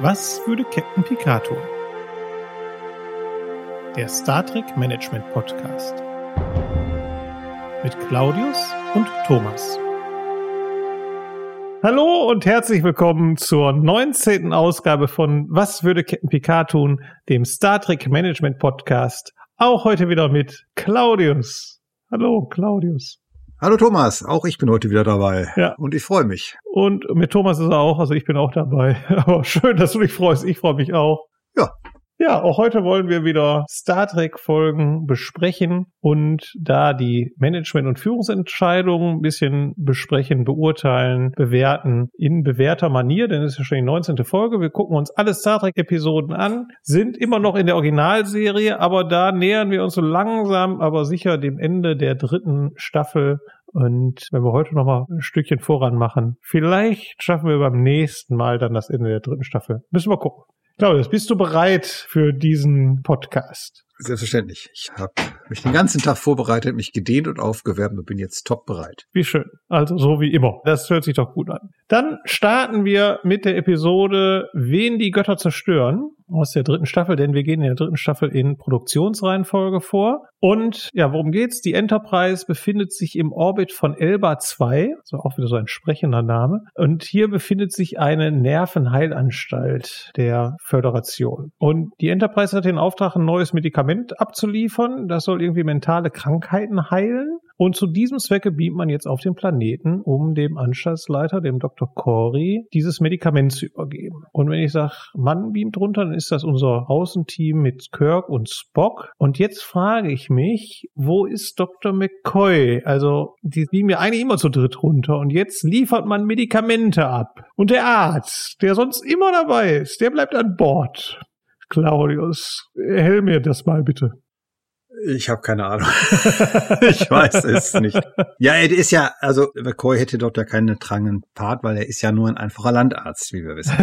Was würde Captain Picard tun? Der Star Trek Management Podcast. Mit Claudius und Thomas. Hallo und herzlich willkommen zur 19. Ausgabe von Was würde Captain Picard tun, dem Star Trek Management Podcast. Auch heute wieder mit Claudius. Hallo, Claudius. Hallo Thomas, auch ich bin heute wieder dabei. Ja. Und ich freue mich. Und mit Thomas ist er auch, also ich bin auch dabei. Aber schön, dass du dich freust. Ich freue mich auch. Ja. Ja, auch heute wollen wir wieder Star Trek Folgen besprechen und da die Management- und Führungsentscheidungen ein bisschen besprechen, beurteilen, bewerten in bewährter Manier, denn es ist ja schon die 19. Folge. Wir gucken uns alle Star Trek Episoden an, sind immer noch in der Originalserie, aber da nähern wir uns so langsam, aber sicher dem Ende der dritten Staffel und wenn wir heute noch mal ein Stückchen voran machen, vielleicht schaffen wir beim nächsten Mal dann das Ende der dritten Staffel. Müssen wir gucken. Claudius, bist du bereit für diesen Podcast? Selbstverständlich. Ich habe mich den ganzen Tag vorbereitet, mich gedehnt und aufgewärmt und bin jetzt top bereit. Wie schön. Also so wie immer. Das hört sich doch gut an. Dann starten wir mit der Episode Wen die Götter zerstören aus der dritten Staffel, denn wir gehen in der dritten Staffel in Produktionsreihenfolge vor. Und ja, worum geht's? Die Enterprise befindet sich im Orbit von Elba 2, also auch wieder so ein sprechender Name. Und hier befindet sich eine Nervenheilanstalt der Föderation. Und die Enterprise hat den Auftrag, ein neues Medikament abzuliefern. Das soll irgendwie mentale Krankheiten heilen. Und zu diesem Zwecke beamt man jetzt auf den Planeten, um dem Anstaltsleiter, dem Dr. Corey, dieses Medikament zu übergeben. Und wenn ich sage, Mann beamt runter, dann ist das unser Außenteam mit Kirk und Spock. Und jetzt frage ich mich, wo ist Dr. McCoy? Also, die beamen ja eigentlich immer zu dritt runter. Und jetzt liefert man Medikamente ab. Und der Arzt, der sonst immer dabei ist, der bleibt an Bord. Claudius, hell mir das mal bitte. Ich habe keine Ahnung. ich weiß es nicht. Ja, er ist ja, also McCoy hätte dort ja keinen tragenden Part, weil er ist ja nur ein einfacher Landarzt, wie wir wissen.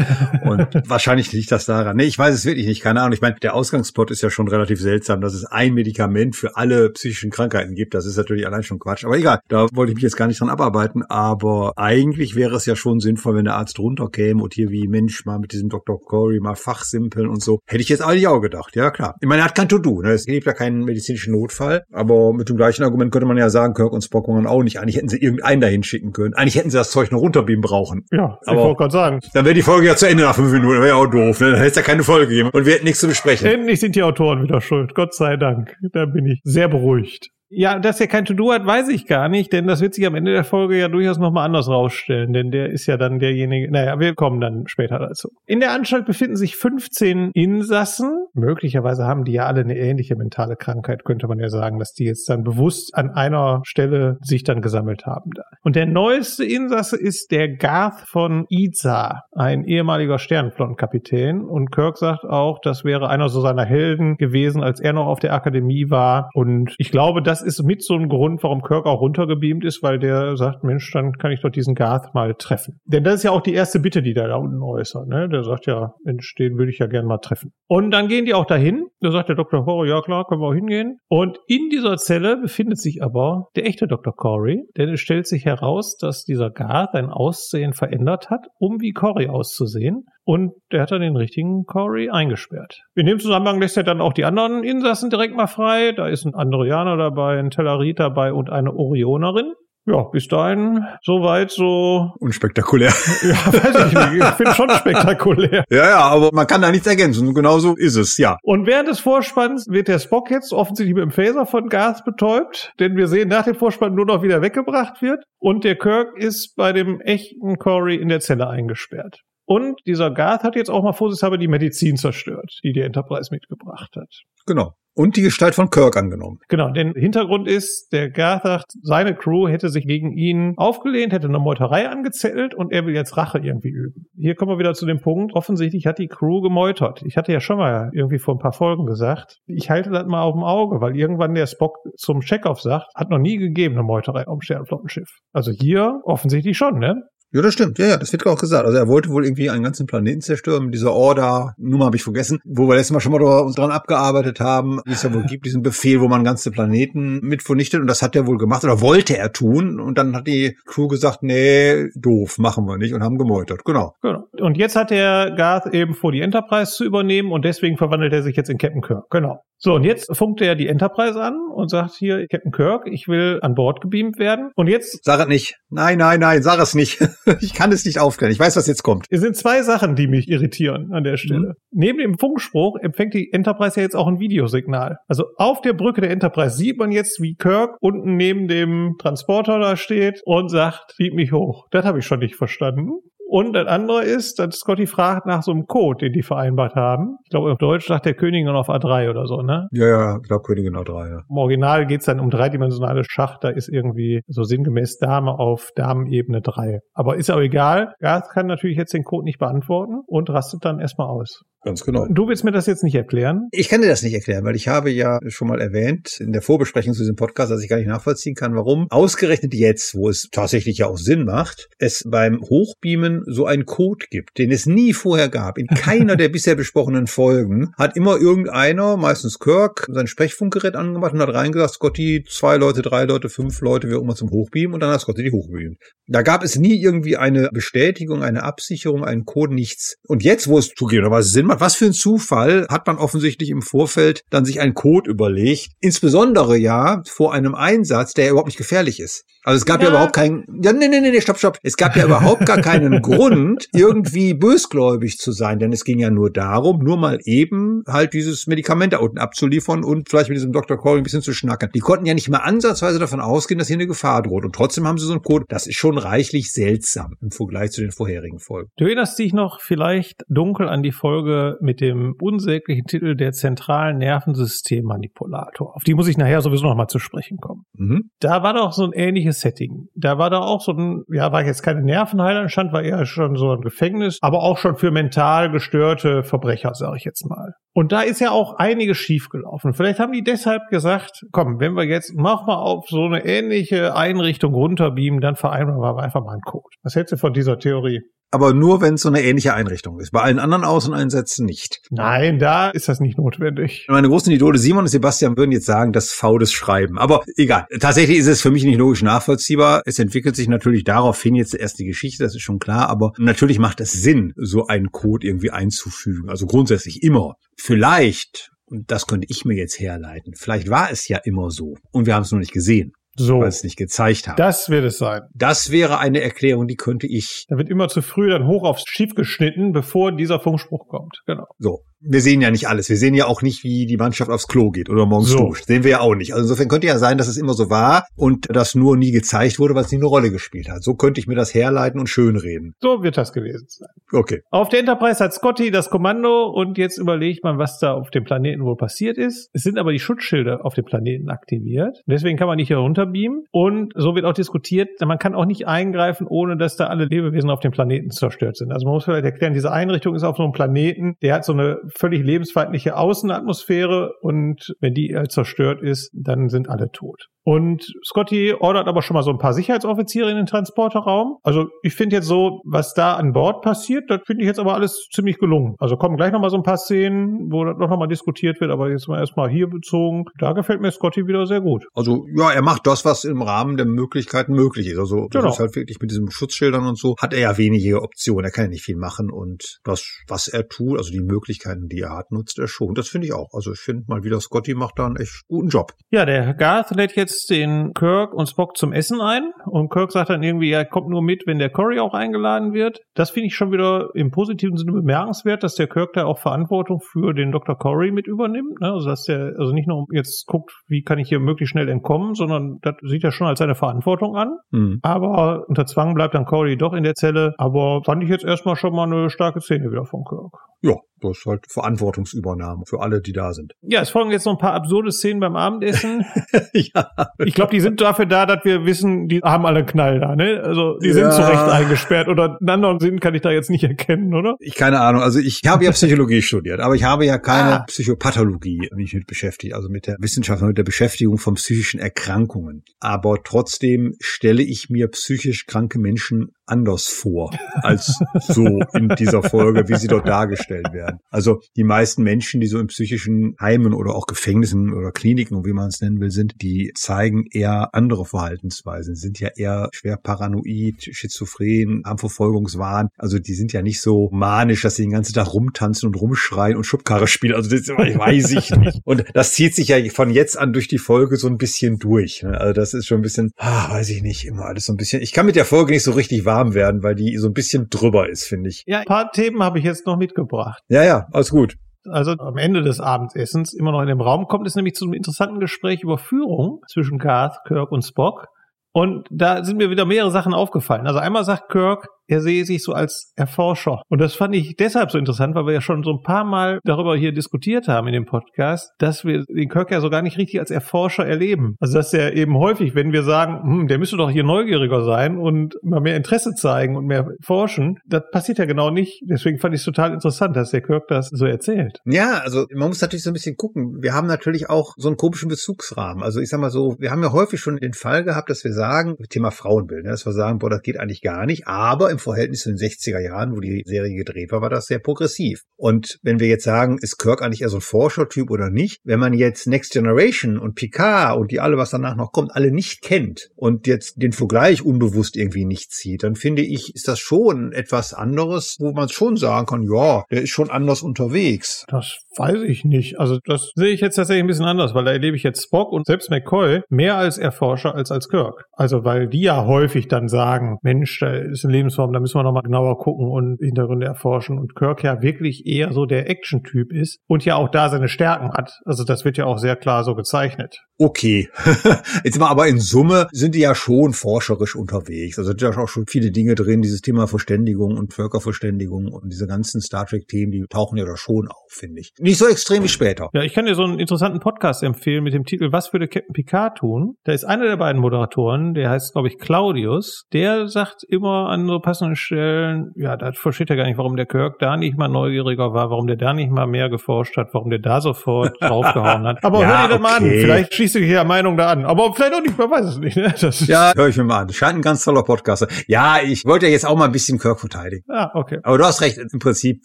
Und wahrscheinlich liegt das daran. Nee, ich weiß es wirklich nicht, keine Ahnung. Ich meine, der Ausgangsplot ist ja schon relativ seltsam, dass es ein Medikament für alle psychischen Krankheiten gibt. Das ist natürlich allein schon Quatsch. Aber egal, da wollte ich mich jetzt gar nicht dran abarbeiten. Aber eigentlich wäre es ja schon sinnvoll, wenn der Arzt runterkäme und hier wie Mensch mal mit diesem Dr. Corey mal fachsimpeln und so. Hätte ich jetzt eigentlich auch gedacht. Ja, klar. Ich meine, er hat kein To-Do. Ne? Es gibt ja keinen Medizin medizinischen Notfall. Aber mit dem gleichen Argument könnte man ja sagen, Kirk und Spock waren auch nicht. Eigentlich hätten sie irgendeinen dahin schicken können. Eigentlich hätten sie das Zeug nur runterbeamen brauchen. Ja, aber ich wollte gerade sagen. Dann wäre die Folge ja zu Ende nach fünf Minuten. Wäre ja auch doof. Ne? Dann hätte es ja keine Folge gegeben. Und wir hätten nichts zu besprechen. Endlich sind die Autoren wieder schuld. Gott sei Dank. Da bin ich sehr beruhigt. Ja, dass er kein To-Do hat, weiß ich gar nicht, denn das wird sich am Ende der Folge ja durchaus nochmal anders rausstellen, denn der ist ja dann derjenige, naja, wir kommen dann später dazu. In der Anstalt befinden sich 15 Insassen. Möglicherweise haben die ja alle eine ähnliche mentale Krankheit, könnte man ja sagen, dass die jetzt dann bewusst an einer Stelle sich dann gesammelt haben da. Und der neueste Insasse ist der Garth von Iza, ein ehemaliger Sternenflottenkapitän. Und Kirk sagt auch, das wäre einer so seiner Helden gewesen, als er noch auf der Akademie war. Und ich glaube, das ist mit so ein Grund, warum Kirk auch runtergebeamt ist, weil der sagt, Mensch, dann kann ich doch diesen Garth mal treffen. Denn das ist ja auch die erste Bitte, die der da unten äußert. Ne? Der sagt ja, den würde ich ja gerne mal treffen. Und dann gehen die auch dahin. Da sagt der Dr. Horror, ja klar, können wir auch hingehen. Und in dieser Zelle befindet sich aber der echte Dr. Corey, denn es stellt sich heraus, dass dieser Garth ein Aussehen verändert hat, um wie Corey auszusehen. Und der hat dann den richtigen Corey eingesperrt. In dem Zusammenhang lässt er dann auch die anderen Insassen direkt mal frei. Da ist ein Andorianer dabei, ein Tellarit dabei und eine Orionerin. Ja, bis dahin soweit so. Unspektakulär. Ja, weiß ich nicht. Ich finde schon spektakulär. Ja, ja, aber man kann da nichts ergänzen. Genau so ist es, ja. Und während des Vorspanns wird der Spock jetzt offensichtlich mit dem Phaser von Gas betäubt, denn wir sehen nach dem Vorspann nur noch, wie der weggebracht wird. Und der Kirk ist bei dem echten Corey in der Zelle eingesperrt. Und dieser Garth hat jetzt auch mal vorsichtshalber die Medizin zerstört, die die Enterprise mitgebracht hat. Genau. Und die Gestalt von Kirk angenommen. Genau, denn Hintergrund ist, der Garth sagt, seine Crew hätte sich gegen ihn aufgelehnt, hätte eine Meuterei angezettelt und er will jetzt Rache irgendwie üben. Hier kommen wir wieder zu dem Punkt, offensichtlich hat die Crew gemeutert. Ich hatte ja schon mal irgendwie vor ein paar Folgen gesagt, ich halte das mal auf dem Auge, weil irgendwann der Spock zum Checkoff sagt, hat noch nie gegeben eine Meuterei auf dem Sternflottenschiff. Also hier offensichtlich schon, ne? Ja, das stimmt. Ja, ja, das wird auch gesagt. Also er wollte wohl irgendwie einen ganzen Planeten zerstören mit dieser Order. Nummer habe ich vergessen, wo wir letztes Mal schon mal dran abgearbeitet haben, wie es ja wohl gibt, diesen Befehl, wo man ganze Planeten mit vernichtet. Und das hat er wohl gemacht oder wollte er tun. Und dann hat die Crew gesagt, nee, doof, machen wir nicht und haben gemeutert. Genau. Genau. Und jetzt hat der Garth eben vor, die Enterprise zu übernehmen und deswegen verwandelt er sich jetzt in Captain Kirk. Genau. So, und jetzt funkt er die Enterprise an und sagt hier, Captain Kirk, ich will an Bord gebeamt werden. Und jetzt. Sag es nicht. Nein, nein, nein, sag es nicht. ich kann es nicht aufklären. Ich weiß, was jetzt kommt. Es sind zwei Sachen, die mich irritieren an der Stelle. Mhm. Neben dem Funkspruch empfängt die Enterprise ja jetzt auch ein Videosignal. Also auf der Brücke der Enterprise sieht man jetzt, wie Kirk unten neben dem Transporter da steht und sagt, bieb mich hoch. Das habe ich schon nicht verstanden. Und das andere ist, dass Scotty fragt nach so einem Code, den die vereinbart haben. Ich glaube, auf Deutsch sagt der Königin auf A3 oder so, ne? Ja, ja, ich glaube Königin A3, ja. Im Original geht's dann um dreidimensionale Schach, da ist irgendwie so sinngemäß Dame auf Damenebene 3. Aber ist auch egal. Garth kann natürlich jetzt den Code nicht beantworten und rastet dann erstmal aus. Ganz genau. Du willst mir das jetzt nicht erklären? Ich kann dir das nicht erklären, weil ich habe ja schon mal erwähnt in der Vorbesprechung zu diesem Podcast, dass ich gar nicht nachvollziehen kann, warum ausgerechnet jetzt, wo es tatsächlich ja auch Sinn macht, es beim Hochbeamen so einen Code gibt, den es nie vorher gab. In keiner der bisher besprochenen Folgen hat immer irgendeiner, meistens Kirk, sein Sprechfunkgerät angemacht und hat reingesagt, Scotty, zwei Leute, drei Leute, fünf Leute, wie auch immer zum Hochbeamen und dann hat Scotty die hochbeamt. Da gab es nie irgendwie eine Bestätigung, eine Absicherung, einen Code, nichts. Und jetzt, wo es zugegebenerweise Sinn macht, was für ein Zufall, hat man offensichtlich im Vorfeld dann sich einen Code überlegt. Insbesondere ja vor einem Einsatz, der überhaupt nicht gefährlich ist. Also es gab ja, ja überhaupt keinen, ja, nee, nee, nee, stopp, stopp. Es gab ja überhaupt gar keinen Grund, irgendwie bösgläubig zu sein, denn es ging ja nur darum, nur mal eben halt dieses Medikament da unten abzuliefern und vielleicht mit diesem Dr. Corey ein bisschen zu schnacken. Die konnten ja nicht mal ansatzweise davon ausgehen, dass hier eine Gefahr droht. Und trotzdem haben sie so einen Code. Das ist schon reichlich seltsam im Vergleich zu den vorherigen Folgen. Du erinnerst dich noch vielleicht dunkel an die Folge mit dem unsäglichen Titel der zentralen Nervensystemmanipulator. Auf die muss ich nachher sowieso noch mal zu sprechen kommen. Mhm. Da war doch so ein ähnliches Setting. Da war da auch so ein, ja, war jetzt keine Nervenheilanstalt, war eher schon so ein Gefängnis, aber auch schon für mental gestörte Verbrecher, sage ich jetzt mal. Und da ist ja auch einiges schiefgelaufen. Vielleicht haben die deshalb gesagt, komm, wenn wir jetzt mach mal auf so eine ähnliche Einrichtung runterbeamen, dann vereinbaren wir einfach mal einen Code. Was hältst du von dieser Theorie? Aber nur wenn es so eine ähnliche Einrichtung ist. Bei allen anderen Außeneinsätzen nicht. Nein, da ist das nicht notwendig. Meine großen Idole Simon und Sebastian würden jetzt sagen, das faules Schreiben. Aber egal. Tatsächlich ist es für mich nicht logisch nachvollziehbar. Es entwickelt sich natürlich daraufhin jetzt erst die Geschichte, das ist schon klar. Aber natürlich macht es Sinn, so einen Code irgendwie einzufügen. Also grundsätzlich immer. Vielleicht und das könnte ich mir jetzt herleiten. Vielleicht war es ja immer so und wir haben es nur nicht gesehen. So. Weil es nicht gezeigt haben. Das wird es sein. Das wäre eine Erklärung, die könnte ich. Da wird immer zu früh dann hoch aufs Schiff geschnitten, bevor dieser Funkspruch kommt. Genau. So wir sehen ja nicht alles. Wir sehen ja auch nicht, wie die Mannschaft aufs Klo geht oder morgens so. duscht. Sehen wir ja auch nicht. Also insofern könnte ja sein, dass es immer so war und das nur nie gezeigt wurde, weil es nie eine Rolle gespielt hat. So könnte ich mir das herleiten und schönreden. So wird das gewesen sein. Okay. Auf der Enterprise hat Scotty das Kommando und jetzt überlegt man, was da auf dem Planeten wohl passiert ist. Es sind aber die Schutzschilder auf dem Planeten aktiviert. Deswegen kann man nicht hier runterbeamen. Und so wird auch diskutiert, man kann auch nicht eingreifen, ohne dass da alle Lebewesen auf dem Planeten zerstört sind. Also man muss vielleicht erklären, diese Einrichtung ist auf so einem Planeten, der hat so eine völlig lebensfeindliche Außenatmosphäre und wenn die zerstört ist, dann sind alle tot. Und Scotty ordert aber schon mal so ein paar Sicherheitsoffiziere in den Transporterraum. Also ich finde jetzt so, was da an Bord passiert, das finde ich jetzt aber alles ziemlich gelungen. Also kommen gleich noch mal so ein paar Szenen, wo das noch mal diskutiert wird, aber jetzt mal erstmal hier bezogen. Da gefällt mir Scotty wieder sehr gut. Also ja, er macht das, was im Rahmen der Möglichkeiten möglich ist. Also das genau. ist halt wirklich mit diesen Schutzschildern und so, hat er ja wenige Optionen. Er kann ja nicht viel machen und das, was er tut, also die Möglichkeiten, die er hat, nutzt er schon. Das finde ich auch. Also ich finde mal wieder, Scotty macht da einen echt guten Job. Ja, der Garth lädt jetzt den Kirk und Spock zum Essen ein und Kirk sagt dann irgendwie, er kommt nur mit, wenn der Curry auch eingeladen wird. Das finde ich schon wieder im positiven Sinne bemerkenswert, dass der Kirk da auch Verantwortung für den Dr. Curry mit übernimmt. Ne? Also dass der also nicht nur jetzt guckt, wie kann ich hier möglichst schnell entkommen, sondern das sieht er schon als seine Verantwortung an. Mhm. Aber unter Zwang bleibt dann Curry doch in der Zelle. Aber fand ich jetzt erstmal schon mal eine starke Szene wieder von Kirk. Ja, das ist halt Verantwortungsübernahme für alle, die da sind. Ja, es folgen jetzt noch ein paar absurde Szenen beim Abendessen. ja. Ich glaube, die sind dafür da, dass wir wissen, die haben alle einen Knall da, ne? Also die sind ja. zu Recht eingesperrt oder einen anderen Sinn kann ich da jetzt nicht erkennen, oder? Ich keine Ahnung. Also ich habe ja Psychologie studiert, aber ich habe ja keine ah. Psychopathologie mich mit beschäftigt, also mit der Wissenschaft, mit der Beschäftigung von psychischen Erkrankungen. Aber trotzdem stelle ich mir psychisch kranke Menschen anders vor als so in dieser Folge, wie sie dort dargestellt werden. Also die meisten Menschen, die so in psychischen Heimen oder auch Gefängnissen oder Kliniken, wie man es nennen will, sind, die zeigen eher andere Verhaltensweisen, sind ja eher schwer paranoid, schizophren, haben Verfolgungswahn. Also die sind ja nicht so manisch, dass sie den ganzen Tag rumtanzen und rumschreien und Schubkarre spielen. Also das weiß ich nicht. Und das zieht sich ja von jetzt an durch die Folge so ein bisschen durch. Ne? Also das ist schon ein bisschen, ah, weiß ich nicht, immer alles so ein bisschen. Ich kann mit der Folge nicht so richtig warm werden, weil die so ein bisschen drüber ist, finde ich. Ja, ein paar Themen habe ich jetzt noch mitgebracht. Ja, ja, alles gut. Also am Ende des Abendessens, immer noch in dem Raum, kommt es nämlich zu einem interessanten Gespräch über Führung zwischen Garth, Kirk und Spock. Und da sind mir wieder mehrere Sachen aufgefallen. Also einmal sagt Kirk, er sehe sich so als Erforscher. Und das fand ich deshalb so interessant, weil wir ja schon so ein paar Mal darüber hier diskutiert haben in dem Podcast, dass wir den Kirk ja so gar nicht richtig als Erforscher erleben. Also dass er eben häufig, wenn wir sagen, hm, der müsste doch hier neugieriger sein und mal mehr Interesse zeigen und mehr forschen, das passiert ja genau nicht. Deswegen fand ich es total interessant, dass der Kirk das so erzählt. Ja, also man muss natürlich so ein bisschen gucken. Wir haben natürlich auch so einen komischen Bezugsrahmen. Also ich sag mal so, wir haben ja häufig schon den Fall gehabt, dass wir sagen, Thema Frauenbild, ne, dass wir sagen, boah, das geht eigentlich gar nicht. Aber im Verhältnis zu den 60er Jahren, wo die Serie gedreht war, war das sehr progressiv. Und wenn wir jetzt sagen, ist Kirk eigentlich eher so ein Forschertyp oder nicht, wenn man jetzt Next Generation und Picard und die alle, was danach noch kommt, alle nicht kennt und jetzt den Vergleich unbewusst irgendwie nicht zieht, dann finde ich, ist das schon etwas anderes, wo man schon sagen kann, ja, der ist schon anders unterwegs. Das weiß ich nicht. Also das sehe ich jetzt tatsächlich ein bisschen anders, weil da erlebe ich jetzt Spock und selbst McCoy mehr als Erforscher als als Kirk. Also weil die ja häufig dann sagen, Mensch, da ist eine Lebensform, da müssen wir nochmal genauer gucken und Hintergründe erforschen. Und Kirk ja wirklich eher so der Action-Typ ist und ja auch da seine Stärken hat. Also das wird ja auch sehr klar so gezeichnet. Okay. Jetzt mal aber in Summe sind die ja schon forscherisch unterwegs. Also sind ja auch schon viele Dinge drin, dieses Thema Verständigung und Völkerverständigung und diese ganzen Star Trek-Themen, die tauchen ja da schon auf, finde ich. Nicht so extrem wie später. Ja, ich kann dir so einen interessanten Podcast empfehlen mit dem Titel Was würde Captain Picard tun? Da ist einer der beiden Moderatoren, der heißt, glaube ich, Claudius, der sagt immer an so passenden Stellen, ja, da versteht er gar nicht, warum der Kirk da nicht mal neugieriger war, warum der da nicht mal mehr geforscht hat, warum der da sofort draufgehauen hat. Aber ja, hör dir das okay. mal an, vielleicht schließt sich ja Meinung da an. Aber vielleicht auch nicht, man weiß es nicht. Ne? Das ja, höre ich mir mal an. Scheint ein ganz toller Podcast. Ja, ich wollte ja jetzt auch mal ein bisschen Kirk verteidigen. Ja, okay. Aber du hast recht, im Prinzip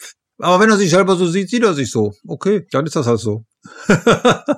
aber wenn er sich selber so sieht, sieht er sich so. Okay, dann ist das halt so.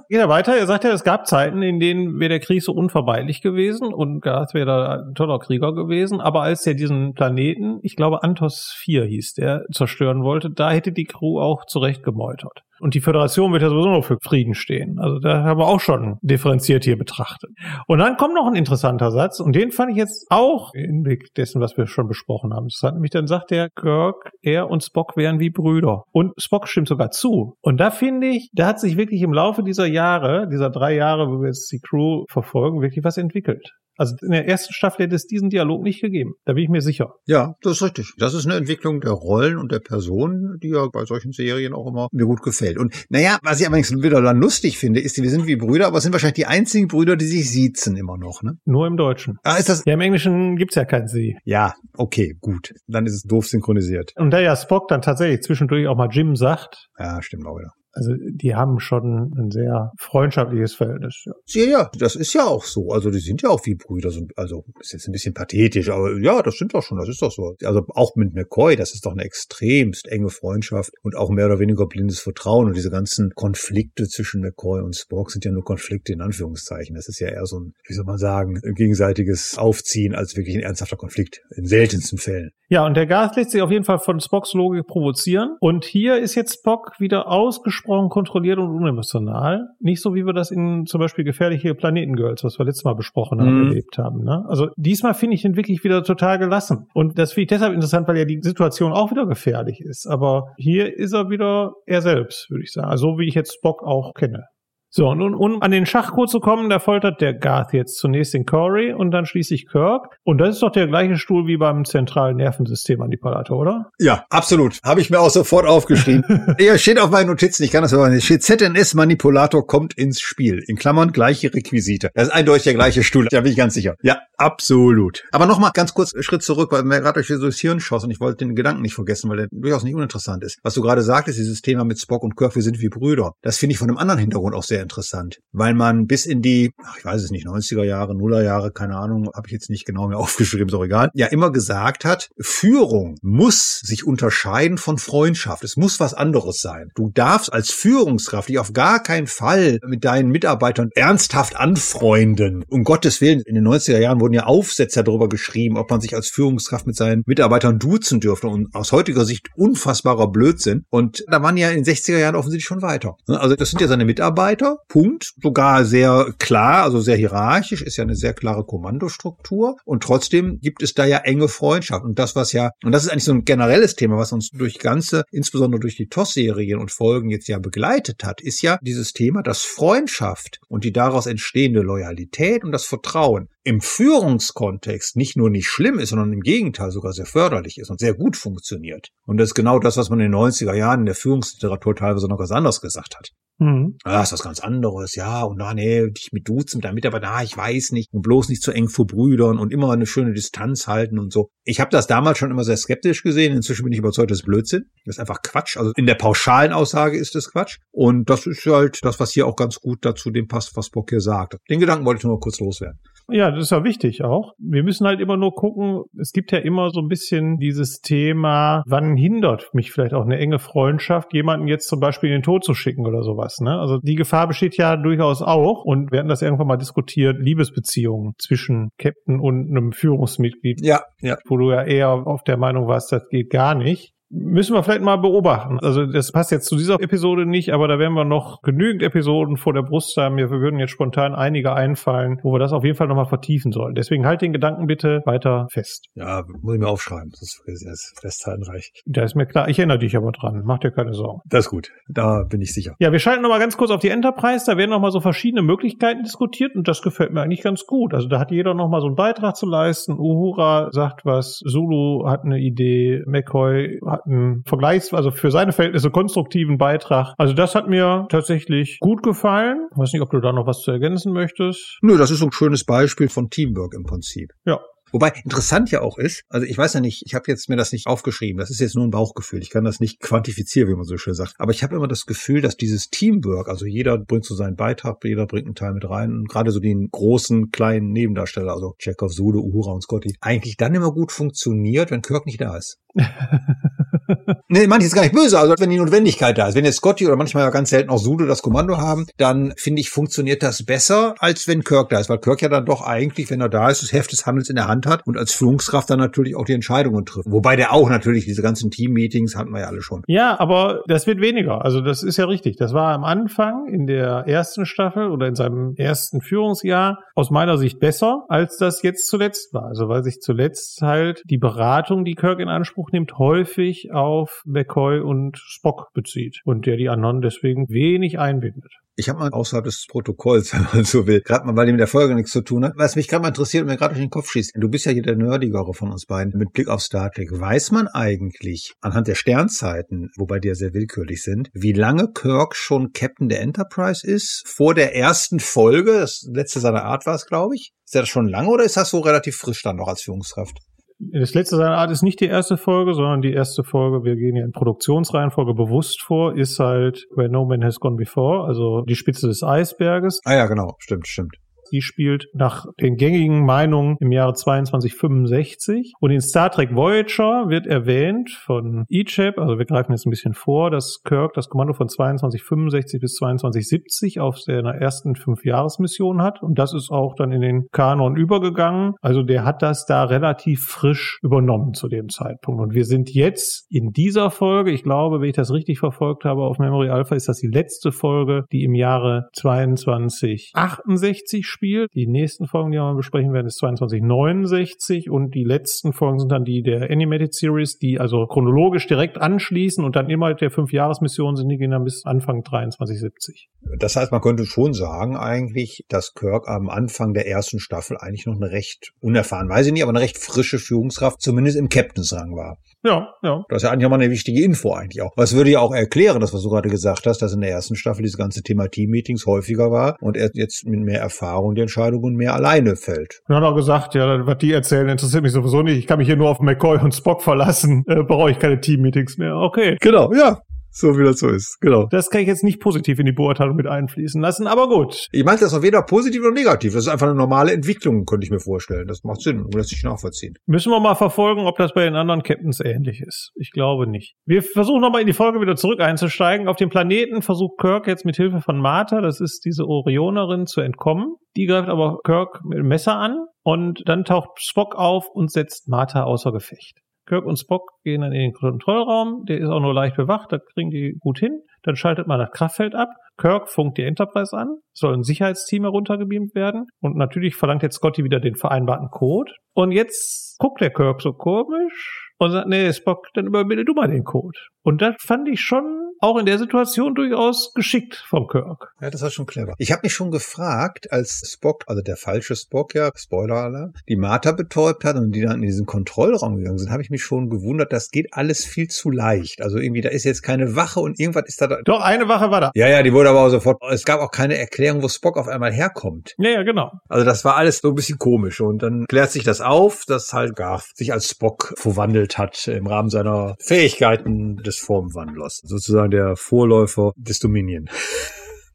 Geht er weiter? Er sagt ja, es gab Zeiten, in denen wäre der Krieg so unvermeidlich gewesen und Garth wäre da ein toller Krieger gewesen. Aber als er diesen Planeten, ich glaube Antos 4 hieß der, zerstören wollte, da hätte die Crew auch zurecht gemeutert. Und die Föderation wird ja sowieso noch für Frieden stehen. Also da haben wir auch schon differenziert hier betrachtet. Und dann kommt noch ein interessanter Satz und den fand ich jetzt auch im Blick dessen, was wir schon besprochen haben. Das hat nämlich dann sagt der Kirk, er und Spock wären wie Brüder. Und Spock stimmt sogar zu. Und da finde ich, da hat sich wirklich im Laufe dieser Jahre, dieser drei Jahre, wo wir jetzt die Crew verfolgen, wirklich was entwickelt. Also in der ersten Staffel hätte es diesen Dialog nicht gegeben. Da bin ich mir sicher. Ja, das ist richtig. Das ist eine Entwicklung der Rollen und der Personen, die ja bei solchen Serien auch immer mir gut gefällt. Und naja, was ich allerdings wieder dann lustig finde, ist, wir sind wie Brüder, aber es sind wahrscheinlich die einzigen Brüder, die sich siezen immer noch, ne? Nur im Deutschen. Ah, ist das? Ja, im Englischen gibt's ja kein Sie. Ja, okay, gut. Dann ist es doof synchronisiert. Und da ja Spock dann tatsächlich zwischendurch auch mal Jim sagt. Ja, stimmt auch wieder. Also die haben schon ein sehr freundschaftliches Verhältnis. Ja. ja, ja, das ist ja auch so. Also die sind ja auch wie Brüder. Also ist jetzt ein bisschen pathetisch, aber ja, das sind doch schon, das ist doch so. Also auch mit McCoy, das ist doch eine extremst enge Freundschaft und auch mehr oder weniger blindes Vertrauen. Und diese ganzen Konflikte zwischen McCoy und Spock sind ja nur Konflikte in Anführungszeichen. Das ist ja eher so ein, wie soll man sagen, gegenseitiges Aufziehen als wirklich ein ernsthafter Konflikt. In seltensten Fällen. Ja, und der Garth lässt sich auf jeden Fall von Spocks Logik provozieren. Und hier ist jetzt Spock wieder ausgesprochen ausgesprochen kontrolliert und unemotional. Nicht so, wie wir das in zum Beispiel gefährliche Planetengirls, was wir letztes Mal besprochen haben, mhm. erlebt haben. Ne? Also diesmal finde ich ihn wirklich wieder total gelassen. Und das finde ich deshalb interessant, weil ja die Situation auch wieder gefährlich ist. Aber hier ist er wieder er selbst, würde ich sagen. Also so wie ich jetzt Spock auch kenne. So, und um an den Schachcode zu kommen, da foltert der Garth jetzt zunächst den Corey und dann schließlich Kirk. Und das ist doch der gleiche Stuhl wie beim zentralen Nervensystem Manipulator, oder? Ja, absolut. Habe ich mir auch sofort aufgeschrieben. ja, steht auf meinen Notizen, ich kann das aber nicht. Steht ZNS-Manipulator kommt ins Spiel. In Klammern gleiche Requisite. Das ist eindeutig der gleiche Stuhl, da bin ich ganz sicher. Ja, absolut. Aber nochmal ganz kurz einen Schritt zurück, weil mir gerade durch das Hirn schoss und ich wollte den Gedanken nicht vergessen, weil der durchaus nicht uninteressant ist. Was du gerade sagtest, dieses Thema mit Spock und Kirk, wir sind wie Brüder. Das finde ich von einem anderen Hintergrund auch sehr interessant, weil man bis in die, ach, ich weiß es nicht, 90er Jahre, Nuller Jahre, keine Ahnung, habe ich jetzt nicht genau mehr aufgeschrieben, ist auch egal, ja immer gesagt hat, Führung muss sich unterscheiden von Freundschaft. Es muss was anderes sein. Du darfst als Führungskraft dich auf gar keinen Fall mit deinen Mitarbeitern ernsthaft anfreunden. Um Gottes Willen, in den 90er Jahren wurden ja Aufsätze darüber geschrieben, ob man sich als Führungskraft mit seinen Mitarbeitern duzen dürfte und aus heutiger Sicht unfassbarer Blödsinn. Und da waren ja in den 60er Jahren offensichtlich schon weiter. Also das sind ja seine Mitarbeiter, Punkt. Sogar sehr klar, also sehr hierarchisch, ist ja eine sehr klare Kommandostruktur. Und trotzdem gibt es da ja enge Freundschaft. Und das, was ja, und das ist eigentlich so ein generelles Thema, was uns durch ganze, insbesondere durch die TOS-Serien und Folgen jetzt ja begleitet hat, ist ja dieses Thema, dass Freundschaft und die daraus entstehende Loyalität und das Vertrauen im Führungskontext nicht nur nicht schlimm ist, sondern im Gegenteil sogar sehr förderlich ist und sehr gut funktioniert. Und das ist genau das, was man in den 90er Jahren in der Führungsliteratur teilweise noch ganz anders gesagt hat. Mhm. Ah, ist was ganz anderes, ja, und na, nee, dich mit duzen mit deinem Mitarbeiter, na, ich weiß nicht, und bloß nicht zu eng vor Brüdern und immer eine schöne Distanz halten und so. Ich habe das damals schon immer sehr skeptisch gesehen, inzwischen bin ich überzeugt, das ist Blödsinn. Das ist einfach Quatsch. Also in der pauschalen Aussage ist das Quatsch. Und das ist halt das, was hier auch ganz gut dazu dem passt, was Bock hier sagt. Den Gedanken wollte ich nur kurz loswerden. Ja, das ist ja wichtig auch. Wir müssen halt immer nur gucken, es gibt ja immer so ein bisschen dieses Thema, wann hindert mich vielleicht auch eine enge Freundschaft, jemanden jetzt zum Beispiel in den Tod zu schicken oder sowas. Ne? Also die Gefahr besteht ja durchaus auch und wir hatten das irgendwann mal diskutiert, Liebesbeziehungen zwischen Captain und einem Führungsmitglied. Ja, ja. Wo du ja eher auf der Meinung warst, das geht gar nicht. Müssen wir vielleicht mal beobachten. Also das passt jetzt zu dieser Episode nicht, aber da werden wir noch genügend Episoden vor der Brust haben. Wir würden jetzt spontan einige einfallen, wo wir das auf jeden Fall nochmal vertiefen sollen. Deswegen halt den Gedanken bitte weiter fest. Ja, muss ich mir aufschreiben. Das ist festhalten reicht. Da ist mir klar. Ich erinnere dich aber dran. Mach dir keine Sorgen. Das ist gut. Da bin ich sicher. Ja, wir schalten nochmal ganz kurz auf die Enterprise. Da werden nochmal so verschiedene Möglichkeiten diskutiert und das gefällt mir eigentlich ganz gut. Also da hat jeder nochmal so einen Beitrag zu leisten. Uhura sagt was. Zulu hat eine Idee. McCoy hat einen Vergleichs-, also für seine Verhältnisse konstruktiven Beitrag. Also das hat mir tatsächlich gut gefallen. Ich weiß nicht, ob du da noch was zu ergänzen möchtest. Nö, das ist so ein schönes Beispiel von Teamwork im Prinzip. Ja, Wobei interessant ja auch ist, also ich weiß ja nicht, ich habe jetzt mir das nicht aufgeschrieben, das ist jetzt nur ein Bauchgefühl, ich kann das nicht quantifizieren, wie man so schön sagt, aber ich habe immer das Gefühl, dass dieses Teamwork, also jeder bringt so seinen Beitrag, jeder bringt einen Teil mit rein und gerade so den großen, kleinen Nebendarsteller, also Chekhov, Sude, Uhura und Scotty, eigentlich dann immer gut funktioniert, wenn Kirk nicht da ist. nee, manches ist gar nicht böse, also wenn die Notwendigkeit da ist. Wenn jetzt Scotty oder manchmal ja ganz selten auch Sudo das Kommando haben, dann finde ich, funktioniert das besser, als wenn Kirk da ist, weil Kirk ja dann doch eigentlich, wenn er da ist, das Heft des Handels in der Hand hat und als Führungskraft dann natürlich auch die Entscheidungen trifft. Wobei der auch natürlich diese ganzen Team-Meetings hatten wir ja alle schon. Ja, aber das wird weniger. Also das ist ja richtig. Das war am Anfang in der ersten Staffel oder in seinem ersten Führungsjahr aus meiner Sicht besser, als das jetzt zuletzt war. Also weil sich zuletzt halt die Beratung, die Kirk in Anspruch nimmt, häufig auf McCoy und Spock bezieht und der die anderen deswegen wenig einbindet. Ich habe mal außerhalb des Protokolls, wenn man so will, gerade mal, weil die mit der Folge nichts zu tun hat, was mich gerade mal interessiert und mir gerade durch den Kopf schießt. Du bist ja hier der Nerdigere von uns beiden mit Blick auf Star Trek. Weiß man eigentlich anhand der Sternzeiten, wobei die ja sehr willkürlich sind, wie lange Kirk schon Captain der Enterprise ist? Vor der ersten Folge, das letzte seiner Art war es, glaube ich. Ist das schon lange oder ist das so relativ frisch dann noch als Führungskraft? Das letzte seiner Art ist nicht die erste Folge, sondern die erste Folge, wir gehen ja in Produktionsreihenfolge bewusst vor, ist halt Where No Man Has Gone Before, also die Spitze des Eisberges. Ah ja, genau, stimmt, stimmt. Die spielt nach den gängigen Meinungen im Jahre 2265. Und in Star Trek Voyager wird erwähnt von Ichab, also wir greifen jetzt ein bisschen vor, dass Kirk das Kommando von 2265 bis 2270 auf seiner ersten Fünfjahresmission hat. Und das ist auch dann in den Kanon übergegangen. Also der hat das da relativ frisch übernommen zu dem Zeitpunkt. Und wir sind jetzt in dieser Folge, ich glaube, wenn ich das richtig verfolgt habe auf Memory Alpha, ist das die letzte Folge, die im Jahre 2268 spielt. Die nächsten Folgen, die wir besprechen werden, ist 2269 und die letzten Folgen sind dann die der Animated Series, die also chronologisch direkt anschließen und dann innerhalb der fünf Jahresmission sind, die gehen dann bis Anfang 2370. Das heißt, man könnte schon sagen eigentlich, dass Kirk am Anfang der ersten Staffel eigentlich noch eine recht unerfahren, weiß ich nicht, aber eine recht frische Führungskraft, zumindest im Captainsrang war. Ja, ja. Das ist ja eigentlich auch mal eine wichtige Info eigentlich auch. Was würde ja auch erklären, das was du gerade gesagt hast, dass in der ersten Staffel dieses ganze Thema Team-Meetings häufiger war und er jetzt mit mehr Erfahrung die Entscheidungen mehr alleine fällt. Er hat auch gesagt, ja, was die erzählen, interessiert mich sowieso nicht. Ich kann mich hier nur auf McCoy und Spock verlassen. Äh, brauche ich keine Team-Meetings mehr. Okay. Genau, ja. So wie das so ist, genau. Das kann ich jetzt nicht positiv in die Beurteilung mit einfließen lassen, aber gut. Ich meinte das auch weder positiv noch negativ. Das ist einfach eine normale Entwicklung, könnte ich mir vorstellen. Das macht Sinn und lässt sich nachvollziehen. Müssen wir mal verfolgen, ob das bei den anderen Captains ähnlich ist. Ich glaube nicht. Wir versuchen nochmal in die Folge wieder zurück einzusteigen. Auf dem Planeten versucht Kirk jetzt mit Hilfe von Martha, das ist diese Orionerin, zu entkommen. Die greift aber Kirk mit dem Messer an und dann taucht Spock auf und setzt Martha außer Gefecht. Kirk und Spock gehen dann in den Kontrollraum. Der ist auch nur leicht bewacht, das kriegen die gut hin. Dann schaltet man das Kraftfeld ab. Kirk funkt die Enterprise an, soll ein Sicherheitsteam heruntergebeamt werden. Und natürlich verlangt jetzt Scotty wieder den vereinbarten Code. Und jetzt guckt der Kirk so komisch und sagt, nee, Spock, dann übermittel du mal den Code. Und das fand ich schon auch in der Situation durchaus geschickt vom Kirk. Ja, das war schon clever. Ich habe mich schon gefragt, als Spock, also der falsche Spock, ja, Spoiler die Martha betäubt hat und die dann in diesen Kontrollraum gegangen sind, habe ich mich schon gewundert, das geht alles viel zu leicht. Also irgendwie, da ist jetzt keine Wache und irgendwas ist da. Doch, eine Wache war da. Ja, ja, die wurde aber auch sofort, es gab auch keine Erklärung, wo Spock auf einmal herkommt. Ja, ja, genau. Also das war alles so ein bisschen komisch und dann klärt sich das auf, dass halt Garth sich als Spock verwandelt hat im Rahmen seiner Fähigkeiten des Formwandlers. Sozusagen der Vorläufer des Dominion.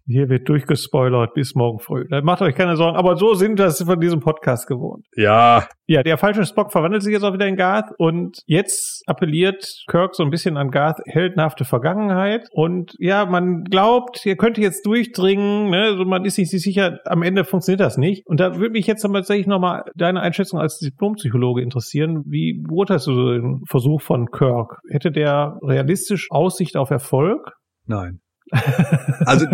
Hier wird durchgespoilert bis morgen früh. Da macht euch keine Sorgen, aber so sind das von diesem Podcast gewohnt. Ja. Ja, der falsche Spock verwandelt sich jetzt auch wieder in Garth und jetzt appelliert Kirk so ein bisschen an Garth heldenhafte Vergangenheit und ja, man glaubt, ihr könnt jetzt durchdringen, ne, also man ist sich sicher, am Ende funktioniert das nicht. Und da würde mich jetzt dann tatsächlich nochmal deine Einschätzung als Diplompsychologe interessieren. Wie beurteilst du so den Versuch von Kirk? Hätte der realistisch Aussicht auf Erfolg? Nein. Also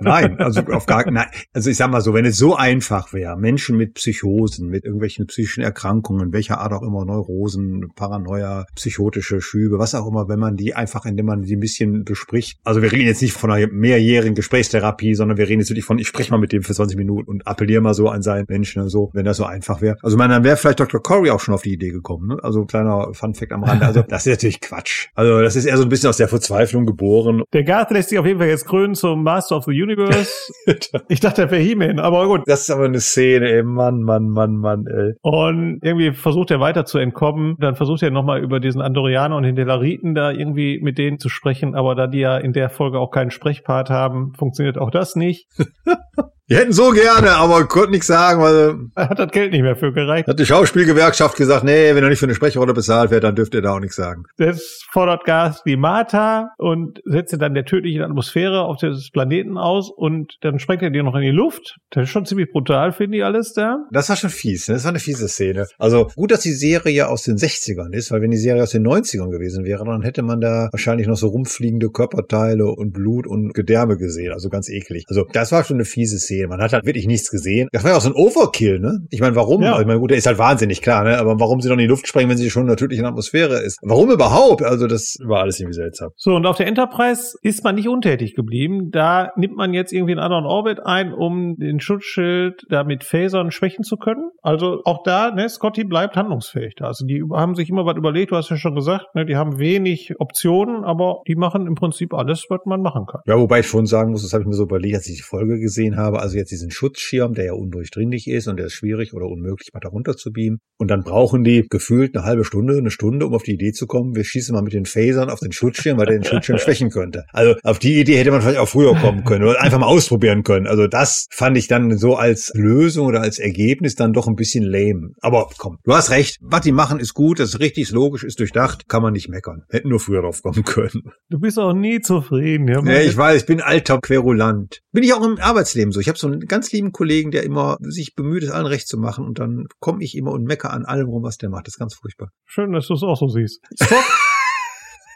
nein, also auf gar nein. Also ich sag mal so, wenn es so einfach wäre, Menschen mit Psychosen, mit irgendwelchen psychischen Erkrankungen, welcher Art auch immer, Neurosen, Paranoia, psychotische Schübe, was auch immer, wenn man die einfach, indem man die ein bisschen bespricht. Also wir reden jetzt nicht von einer mehrjährigen Gesprächstherapie, sondern wir reden jetzt wirklich von, ich spreche mal mit dem für 20 Minuten und appelliere mal so an seinen Menschen und so, wenn das so einfach wäre. Also man, dann wäre vielleicht Dr. Corey auch schon auf die Idee gekommen. Ne? Also kleiner Funfact am Rande. Also das ist natürlich Quatsch. Also das ist eher so ein bisschen aus der Verzweiflung geboren. Der Garth lässt sich auf jeden Fall jetzt krönen zum Master of the Universe. ich dachte, er wäre He-Man, aber gut. Das ist aber eine Szene, ey. Mann, Mann, Mann, Mann, ey. Und irgendwie versucht er weiter zu entkommen. Dann versucht er nochmal über diesen Andorianer und den Delariten da irgendwie mit denen zu sprechen. Aber da die ja in der Folge auch keinen Sprechpart haben, funktioniert auch das nicht. Die hätten so gerne, aber konnten nichts sagen, weil er hat das Geld nicht mehr für gereicht. Hat die Schauspielgewerkschaft gesagt, nee, wenn er nicht für eine Sprechrolle bezahlt wird, dann dürft ihr da auch nichts sagen. Jetzt fordert Gas die Martha und setzt dann der tödlichen Atmosphäre auf des Planeten aus und dann sprengt er die noch in die Luft. Das ist schon ziemlich brutal, finde ich alles da. Das war schon fies, ne? das war eine fiese Szene. Also gut, dass die Serie aus den 60ern ist, weil wenn die Serie aus den 90ern gewesen wäre, dann hätte man da wahrscheinlich noch so rumfliegende Körperteile und Blut und Gedärme gesehen. Also ganz eklig. Also das war schon eine fiese Szene. Man hat halt wirklich nichts gesehen. Das war ja auch so ein Overkill, ne? Ich meine, warum? Ja. Ich meine, gut, der ist halt wahnsinnig, klar, ne? Aber warum sie noch in die Luft sprengen, wenn sie schon natürlich in der Atmosphäre ist? Warum überhaupt? Also, das war alles irgendwie seltsam. So, und auf der Enterprise ist man nicht untätig geblieben. Da nimmt man jetzt irgendwie einen anderen Orbit ein, um den Schutzschild da mit Phasern schwächen zu können. Also auch da, ne, Scotty bleibt handlungsfähig da. Also die haben sich immer was überlegt, du hast ja schon gesagt, ne, die haben wenig Optionen, aber die machen im Prinzip alles, was man machen kann. Ja, wobei ich schon sagen muss, das habe ich mir so überlegt, als ich die Folge gesehen habe. Also jetzt diesen Schutzschirm, der ja undurchdringlich ist und der ist schwierig oder unmöglich, mal da runter zu beamen. Und dann brauchen die gefühlt eine halbe Stunde, eine Stunde, um auf die Idee zu kommen, wir schießen mal mit den Phasern auf den Schutzschirm, weil der den Schutzschirm schwächen könnte. Also auf die Idee hätte man vielleicht auch früher kommen können oder einfach mal ausprobieren können. Also das fand ich dann so als Lösung oder als Ergebnis dann doch ein bisschen lame. Aber komm, du hast recht. Was die machen, ist gut, das ist richtig, ist logisch, ist durchdacht, kann man nicht meckern. Hätten nur früher drauf kommen können. Du bist auch nie zufrieden. Ja, ja ich weiß, ich bin alter Querulant. Bin ich auch im Arbeitsleben so. Ich habe so einen ganz lieben Kollegen, der immer sich bemüht, es allen recht zu machen und dann komme ich immer und mecker an allem rum, was der macht. Das ist ganz furchtbar. Schön, dass du es auch so siehst. Spock.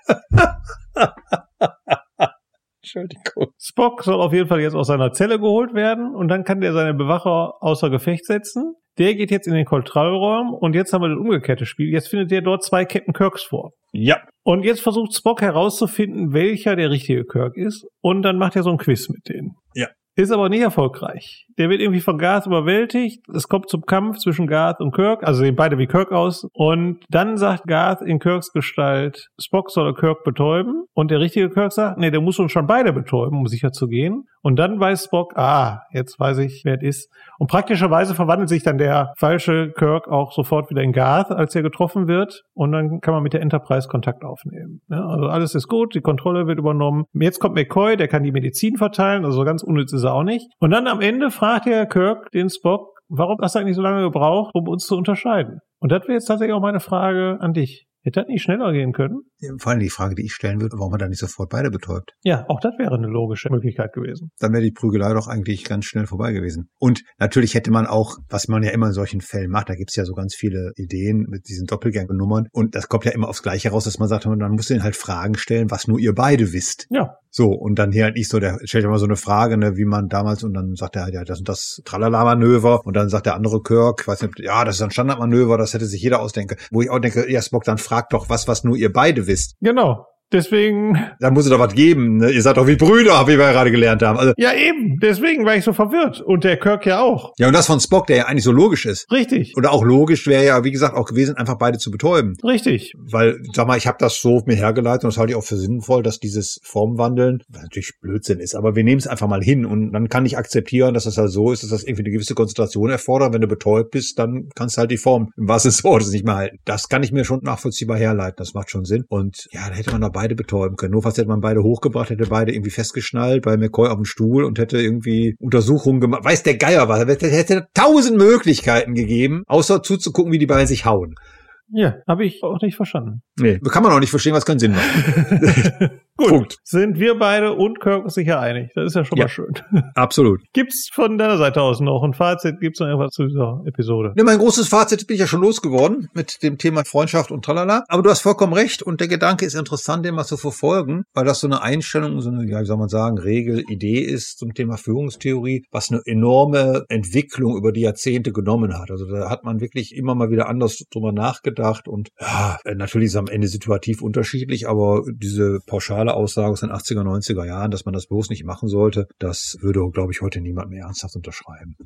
Entschuldigung. Spock soll auf jeden Fall jetzt aus seiner Zelle geholt werden und dann kann der seine Bewacher außer Gefecht setzen. Der geht jetzt in den Kontrollraum und jetzt haben wir das umgekehrte Spiel. Jetzt findet der dort zwei Captain Kirks vor. Ja. Und jetzt versucht Spock herauszufinden, welcher der richtige Kirk ist. Und dann macht er so ein Quiz mit denen. Ja. Ist aber nicht erfolgreich. Der wird irgendwie von Garth überwältigt. Es kommt zum Kampf zwischen Garth und Kirk. Also sehen beide wie Kirk aus. Und dann sagt Garth in Kirks Gestalt, Spock soll Kirk betäuben. Und der richtige Kirk sagt, nee, der muss uns schon beide betäuben, um sicher zu gehen. Und dann weiß Spock, ah, jetzt weiß ich, wer es ist. Und praktischerweise verwandelt sich dann der falsche Kirk auch sofort wieder in Garth, als er getroffen wird. Und dann kann man mit der Enterprise Kontakt aufnehmen. Ja, also alles ist gut, die Kontrolle wird übernommen. Jetzt kommt McCoy, der kann die Medizin verteilen, also ganz unnütz er auch nicht. Und dann am Ende fragt der Kirk den Spock, warum hast du eigentlich so lange gebraucht, um uns zu unterscheiden? Und das wäre jetzt tatsächlich auch meine Frage an dich. Hätte das nicht schneller gehen können? Vor allem die Frage, die ich stellen würde, warum man da nicht sofort beide betäubt. Ja, auch das wäre eine logische Möglichkeit gewesen. Dann wäre die Prügelei doch eigentlich ganz schnell vorbei gewesen. Und natürlich hätte man auch, was man ja immer in solchen Fällen macht, da gibt's ja so ganz viele Ideen mit diesen Doppelgängernummern. Und das kommt ja immer aufs Gleiche raus, dass man sagt, man muss denen halt Fragen stellen, was nur ihr beide wisst. Ja. So, und dann hier halt nicht so, der stellt immer so eine Frage, ne, wie man damals, und dann sagt er halt, ja, das und das Tralala-Manöver, und dann sagt der andere Kirk, weiß nicht, ja, das ist ein Standardmanöver, das hätte sich jeder ausdenken. Wo ich auch denke, ja, Spock, dann fragt doch was, was nur ihr beide wisst. Genau. Deswegen. Da muss es doch was geben. Ne? Ihr seid doch wie Brüder, wie wir ja gerade gelernt haben. Also, Ja, eben. Deswegen war ich so verwirrt. Und der Kirk ja auch. ja, und das von Spock, der ja eigentlich so logisch ist. Richtig. Oder auch logisch wäre ja, wie gesagt, auch gewesen, einfach beide zu betäuben. Richtig. Weil, sag mal, ich habe das so mir hergeleitet und das halte ich auch für sinnvoll, dass dieses Formwandeln, was natürlich Blödsinn ist, aber wir nehmen es einfach mal hin und dann kann ich akzeptieren, dass das halt so ist, dass das irgendwie eine gewisse Konzentration erfordert. Wenn du betäubt bist, dann kannst du halt die Form im wahrsten Wortes nicht mehr halten. Das kann ich mir schon nachvollziehbar herleiten, das macht schon Sinn. Und ja, da hätte man doch beide betäuben können. Notfalls hätte man beide hochgebracht, hätte beide irgendwie festgeschnallt bei McCoy auf dem Stuhl und hätte irgendwie Untersuchungen gemacht. Weiß der Geier was. Es hätte tausend Möglichkeiten gegeben, außer zuzugucken, wie die beiden sich hauen. Ja, habe ich auch nicht verstanden. Nee, kann man auch nicht verstehen, was keinen Sinn macht. Gut. Punkt. Sind wir beide und Kirk sicher einig. Das ist ja schon Ja. mal schön. Absolut. Gibt's von deiner Seite aus noch ein Fazit? Gibt's noch irgendwas zu dieser Episode? Ne, mein großes Fazit bin ich ja schon losgeworden mit dem Thema Freundschaft und tralala. Aber du hast vollkommen recht und der Gedanke ist interessant, den mal zu verfolgen, weil das so eine Einstellung, so eine, ja, wie soll man sagen, Regel, Idee ist zum Thema Führungstheorie, was eine enorme Entwicklung über die Jahrzehnte genommen hat. Also da hat man wirklich immer mal wieder anders drüber nachgedacht und ja, natürlich ist es am Ende situativ unterschiedlich, aber diese pauschale Aussage aus den 80er, 90er Jahren, dass man das bloß nicht machen sollte, das würde, glaube ich, heute niemand mehr ernsthaft unterschreiben.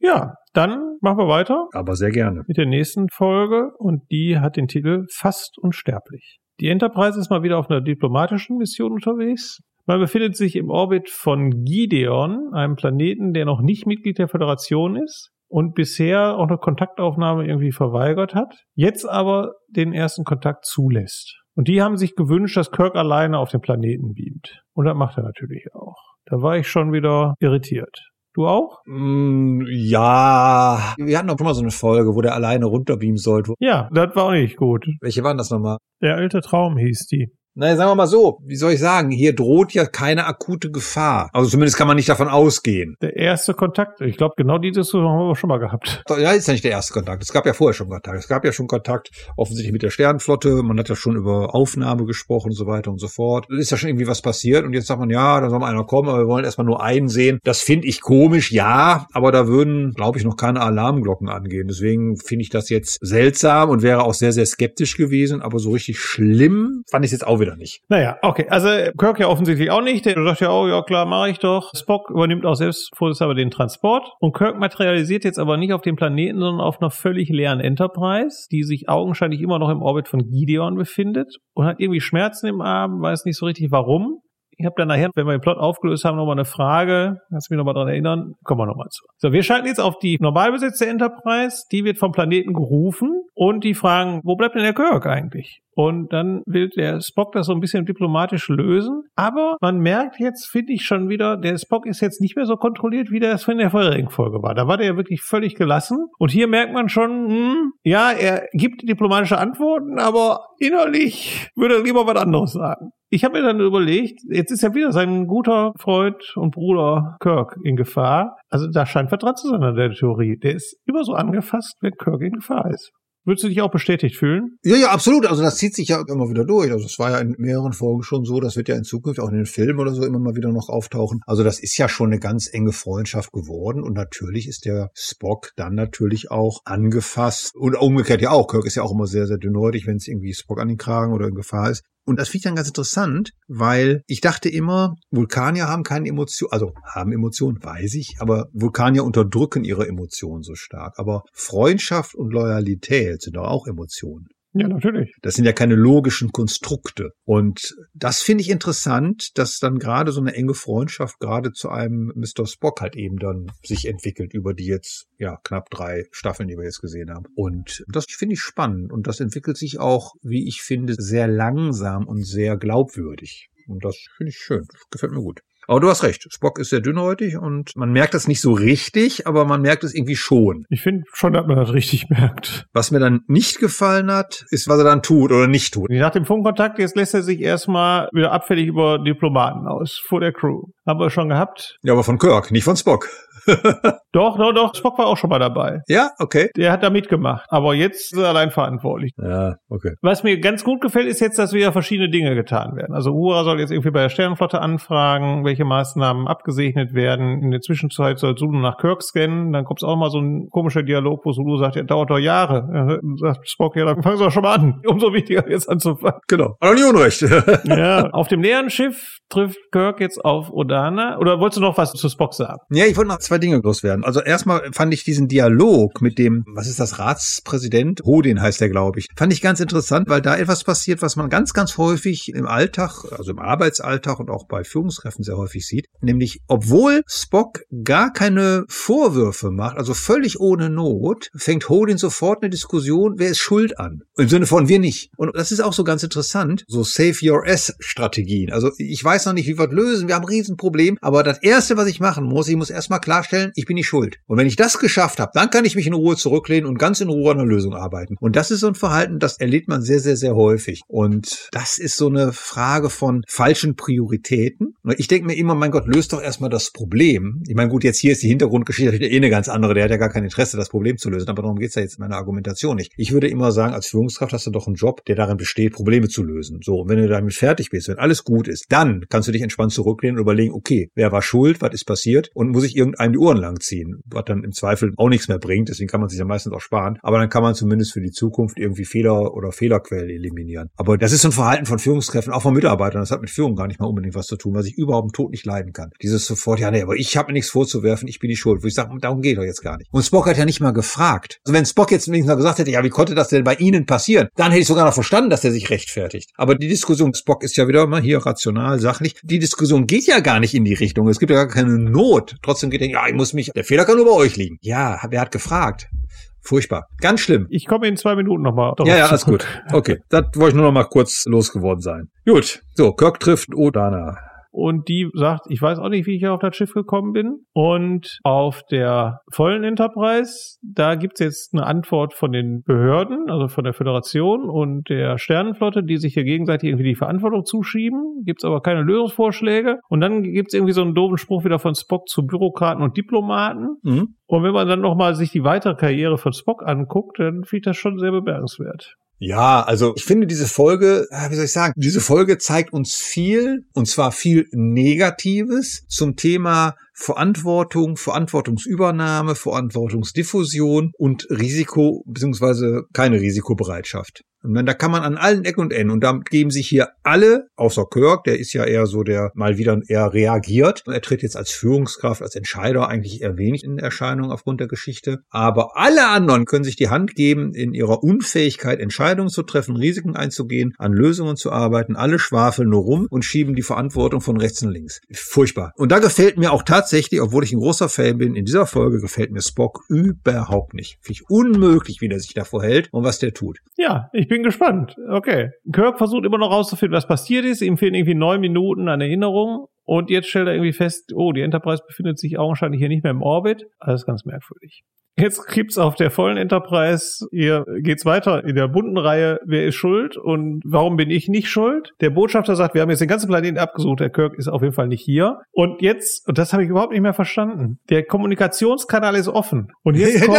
Ja, dann machen wir weiter Aber sehr gerne. mit der nächsten Folge und die hat den Titel Fast unsterblich. Die Enterprise ist mal wieder auf einer diplomatischen Mission unterwegs. Man befindet sich im Orbit von Gideon, einem Planeten, der noch nicht Mitglied der Föderation ist und bisher auch eine Kontaktaufnahme irgendwie verweigert hat, jetzt aber den ersten Kontakt zulässt. Und die haben sich gewünscht, dass Kirk alleine auf den Planeten beamt. Und das macht er natürlich auch. Da war ich schon wieder irritiert. Du auch? Mm, ja, wir hatten auch schon mal so eine Folge, wo der alleine runterbeamen sollte. Ja, das war auch nicht gut. Welche waren das nochmal? Der alte Traum hieß die. Naja, sagen wir mal so, wie soll ich sagen, hier droht ja keine akute Gefahr. Also zumindest kann man nicht davon ausgehen. Der erste Kontakt. Ich glaube, genau die Diskussion haben wir schon mal gehabt. Ja, ist ja nicht der erste Kontakt. Es gab ja vorher schon Kontakt. Es gab ja schon Kontakt offensichtlich mit der Sternenflotte. Man hat ja schon über Aufnahme gesprochen und so weiter und so fort. Es ist ja schon irgendwie was passiert und jetzt sagt man, ja, da soll mal einer kommen, aber wir wollen erstmal nur einen sehen. Das finde ich komisch, ja, aber da würden, glaube ich, noch keine Alarmglocken angehen. Deswegen finde ich das jetzt seltsam und wäre auch sehr, sehr skeptisch gewesen, aber so richtig schlimm fand ich es jetzt auch wieder nicht. Naja, okay. Also Kirk ja offensichtlich auch nicht. Der sagt ja, oh ja klar, mache ich doch. Spock übernimmt auch selbst vorsichtshalber den Transport. Und Kirk materialisiert jetzt aber nicht auf dem Planeten, sondern auf einer völlig leeren Enterprise, die sich augenscheinlich immer noch im Orbit von Gideon befindet und hat irgendwie Schmerzen im Arm, weiß nicht so richtig warum. Ich habe dann nachher, wenn wir den Plot aufgelöst haben, nochmal eine Frage. Kannst du mich nochmal dran erinnern? Kommen wir nochmal zu. So, wir schalten jetzt auf die normal besetzte Enterprise. Die wird vom Planeten gerufen und die fragen, wo bleibt denn der Kirk eigentlich? Und dann will der Spock das so ein bisschen diplomatisch lösen. Aber man merkt jetzt, finde ich schon wieder, der Spock ist jetzt nicht mehr so kontrolliert, wie das in der vorherigen Folge war. Da war der ja wirklich völlig gelassen. Und hier merkt man schon, hm, ja, er gibt diplomatische Antworten, aber innerlich würde er lieber was anderes sagen. Ich habe mir dann überlegt, jetzt ist ja wieder sein guter Freund und Bruder Kirk in Gefahr. Also da scheint was dran zu sein an der Theorie. Der ist immer so angefasst, wenn Kirk in Gefahr ist. Würdest du dich auch bestätigt fühlen? Ja, ja, absolut. Also das zieht sich ja immer wieder durch. Also es war ja in mehreren Folgen schon so. Das wird ja in Zukunft auch in den Filmen oder so immer mal wieder noch auftauchen. Also das ist ja schon eine ganz enge Freundschaft geworden. Und natürlich ist der Spock dann natürlich auch angefasst. Und umgekehrt ja auch. Kirk ist ja auch immer sehr, sehr dünnhäutig, wenn es irgendwie Spock an den Kragen oder in Gefahr ist. Und das finde ich dann ganz interessant, weil ich dachte immer, Vulkanier haben keine Emotionen, also haben Emotionen, weiß ich, aber Vulkanier unterdrücken ihre Emotionen so stark. Aber Freundschaft und Loyalität sind doch auch Emotionen. Ja, natürlich. Das sind ja keine logischen Konstrukte. Und das finde ich interessant, dass dann gerade so eine enge Freundschaft gerade zu einem Mr. Spock halt eben dann sich entwickelt über die jetzt, ja, knapp drei Staffeln, die wir jetzt gesehen haben. Und das finde ich spannend. Und das entwickelt sich auch, wie ich finde, sehr langsam und sehr glaubwürdig. Und das finde ich schön. Das gefällt mir gut. Aber du hast recht, Spock ist sehr dünnhäutig und man merkt das nicht so richtig, aber man merkt es irgendwie schon. Ich finde schon, dass man das richtig merkt. Was mir dann nicht gefallen hat, ist, was er dann tut oder nicht tut. Nach dem Funkkontakt, jetzt lässt er sich erstmal wieder abfällig über Diplomaten aus, vor der Crew. Haben wir schon gehabt. Ja, aber von Kirk, nicht von Spock. doch, doch, doch, Spock war auch schon mal dabei. Ja, okay. Der hat da mitgemacht. Aber jetzt ist er allein verantwortlich. Ja, okay. Was mir ganz gut gefällt, ist jetzt, dass wieder verschiedene Dinge getan werden. Also Uhura soll jetzt irgendwie bei der Sternenflotte anfragen, welche Maßnahmen abgesegnet werden. In der Zwischenzeit soll Zulu nach Kirk scannen. Dann kommt es auch mal so ein komischer Dialog, wo Zulu sagt, ja, dauert doch Jahre. Dann sagt Spock, ja, dann fangen Sie doch schon mal an. Umso wichtiger jetzt anzufangen. Genau. Aber nie Unrecht. ja, auf dem leeren Schiff trifft Kirk jetzt auf Odana. Oder wolltest du noch was zu Spock sagen? Ja, ich wollte noch zwei Dinge loswerden. Also erstmal fand ich diesen Dialog mit dem, was ist das, Ratspräsident? Hodin heißt der, glaube ich. Fand ich ganz interessant, weil da etwas passiert, was man ganz, ganz häufig im Alltag, also im Arbeitsalltag und auch bei Führungskräften sehr häufig sieht. Nämlich, obwohl Spock gar keine Vorwürfe macht, also völlig ohne Not, fängt Hodin sofort eine Diskussion, wer ist schuld an. Im Sinne von wir nicht. Und das ist auch so ganz interessant, so Save Your S-Strategien. Also ich weiß noch nicht, wie wir das lösen, wir haben ein Riesenproblem, aber das Erste, was ich machen muss, ich muss erstmal klarstellen, ich bin nicht schuld. Und wenn ich das geschafft habe, dann kann ich mich in Ruhe zurücklehnen und ganz in Ruhe an einer Lösung arbeiten. Und das ist so ein Verhalten, das erlebt man sehr, sehr, sehr häufig. Und das ist so eine Frage von falschen Prioritäten. Ich denke mir immer, mein Gott, löst doch erstmal das Problem. Ich meine, gut, jetzt hier ist die Hintergrundgeschichte eh eine ganz andere. Der hat ja gar kein Interesse, das Problem zu lösen. Aber darum geht's ja jetzt in meiner Argumentation nicht. Ich würde immer sagen, als Führungskraft hast du doch einen Job, der darin besteht, Probleme zu lösen. So, und wenn du damit fertig bist, wenn alles gut ist, dann kannst du dich entspannt zurücklehnen und überlegen, okay, wer war schuld, was ist passiert und muss ich irgendeinem die Ohren lang ziehen, was dann im Zweifel auch nichts mehr bringt. Deswegen kann man sich ja meistens auch sparen. Aber dann kann man zumindest für die Zukunft irgendwie Fehler oder Fehlerquellen eliminieren. Aber das ist so ein Verhalten von Führungskräften, auch von Mitarbeitern. Das hat mit Führung gar nicht mal unbedingt was zu tun, was ich überhaupt im Tod nicht leiden kann. Dieses sofort, ja, nee, aber ich habe mir nichts vorzuwerfen, ich bin die schuld. Wo ich sage, darum geht doch jetzt gar nicht. Und Spock hat ja nicht mal gefragt. Also wenn Spock jetzt wenigstens mal gesagt hätte, ja, wie konnte das denn bei Ihnen passieren? Dann hätte ich sogar noch verstanden, dass er sich rechtfertigt. Aber die Diskussion, Spock ist ja wieder mal hier rational, sachlich. Die Diskussion geht ja gar nicht in die Richtung. Es gibt ja gar keine Not. Trotzdem geht er, ja, ich muss mich, der Fehler kann nur bei euch liegen. Ja, wer hat gefragt? Furchtbar. Ganz schlimm. Ich komme in zwei Minuten nochmal. Ja, ja, alles gut. Okay, das wollte ich nur noch mal kurz losgeworden sein. Gut, so, Kirk trifft Odana und die sagt, ich weiß auch nicht, wie ich auf das Schiff gekommen bin. Und auf der vollen Enterprise, da gibt's jetzt eine Antwort von den Behörden, also von der Föderation und der Sternenflotte, die sich hier gegenseitig irgendwie die Verantwortung zuschieben. Gibt's aber keine Lösungsvorschläge. Und dann gibt's irgendwie so einen doofen Spruch wieder von Spock zu Bürokraten und Diplomaten. Mhm. Und wenn man dann nochmal sich die weitere Karriere von Spock anguckt, dann finde ich das schon sehr bemerkenswert. Ja, also ich finde diese Folge, wie soll ich sagen, diese Folge zeigt uns viel, und zwar viel Negatives zum Thema Verantwortung, Verantwortungsübernahme, Verantwortungsdiffusion und Risiko bzw. keine Risikobereitschaft. Und dann, da kann man an allen Ecken und Enden, und da geben sich hier alle, außer Kirk, der ist ja eher so, der mal wieder eher reagiert. Er tritt jetzt als Führungskraft, als Entscheider eigentlich eher wenig in Erscheinung aufgrund der Geschichte. Aber alle anderen können sich die Hand geben in ihrer Unfähigkeit, Entscheidungen zu treffen, Risiken einzugehen, an Lösungen zu arbeiten. Alle schwafeln nur rum und schieben die Verantwortung von rechts und links. Furchtbar. Und da gefällt mir auch tatsächlich, obwohl ich ein großer Fan bin, in dieser Folge gefällt mir Spock überhaupt nicht. Finde ich unmöglich, wie der sich davor hält und was der tut. Ja, ich Ich bin gespannt. Okay. Kirk versucht immer noch rauszufinden, was passiert ist. Ihm fehlen irgendwie neun Minuten an Erinnerung. Und jetzt stellt er irgendwie fest, oh, die Enterprise befindet sich augenscheinlich hier nicht mehr im Orbit. Alles ganz merkwürdig. Jetzt gibt's auf der vollen Enterprise, hier geht's weiter in der bunten Reihe, wer ist schuld und warum bin ich nicht schuld? Der Botschafter sagt, wir haben jetzt den ganzen Planeten abgesucht, der Kirk ist auf jeden Fall nicht hier. Und jetzt, und das habe ich überhaupt nicht mehr verstanden, der Kommunikationskanal ist offen. Und jetzt kommen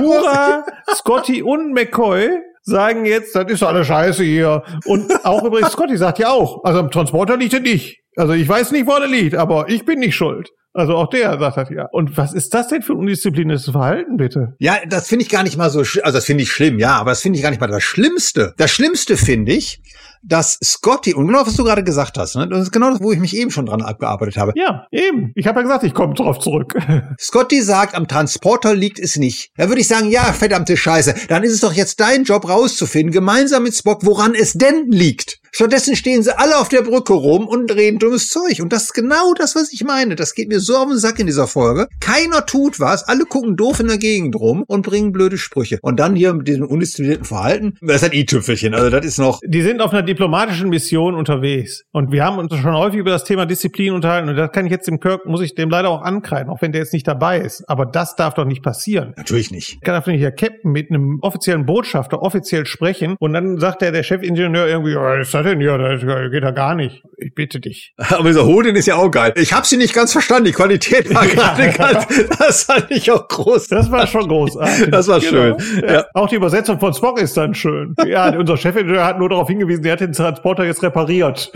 Uhura, Scotty und McCoy sagen jetzt, das ist alles scheiße hier. Und auch übrigens, Scotty sagt ja auch, also am Transporter liegt er nicht. Also ich weiß nicht, wo er liegt, aber ich bin nicht schuld. Also auch der sagt das ja. Und was ist das denn für ein undiszipliniertes Verhalten, bitte? Ja, das finde ich gar nicht mal so, also das finde ich schlimm, ja, aber das finde ich gar nicht mal das Schlimmste. Das Schlimmste finde ich, dass Scotty, und genau was du gerade gesagt hast, ne, das ist genau das, wo ich mich eben schon dran abgearbeitet habe. Ja, eben. Ich habe ja gesagt, ich komme drauf zurück. Scotty sagt, am Transporter liegt es nicht. Da würde ich sagen, ja, verdammte Scheiße, dann ist es doch jetzt dein Job rauszufinden, gemeinsam mit Spock, woran es denn liegt. Stattdessen stehen sie alle auf der Brücke rum und reden dummes Zeug. Und das ist genau das, was ich meine. Das geht mir so auf den Sack in dieser Folge. Keiner tut was, alle gucken doof in der Gegend rum und bringen blöde Sprüche. Und dann hier mit diesem undisziplinierten Verhalten, das ist ein i-Tüpfelchen. Also das ist noch. Die sind auf einer diplomatischen Mission unterwegs. Und wir haben uns schon häufig über das Thema Disziplin unterhalten. Und das kann ich jetzt dem Kirk, muss ich dem leider auch ankreiden, auch wenn der jetzt nicht dabei ist. Aber das darf doch nicht passieren. Natürlich nicht. Kann doch nicht der Captain mit einem offiziellen Botschafter offiziell sprechen und dann sagt der, der Chefingenieur irgendwie, ist das denn? Ja, das geht ja gar nicht. Ich bitte dich. Aber dieser Hoden ist ja auch geil. Ich habe sie nicht ganz verstanden. Die Qualität war gerade ganz, das fand ich auch groß. Das war schon großartig. Das war schön. Genau. Ja. Ja. Auch die Übersetzung von Spock ist dann schön. Ja, unser Chefingenieur hat nur darauf hingewiesen, der hat den Transporter jetzt repariert.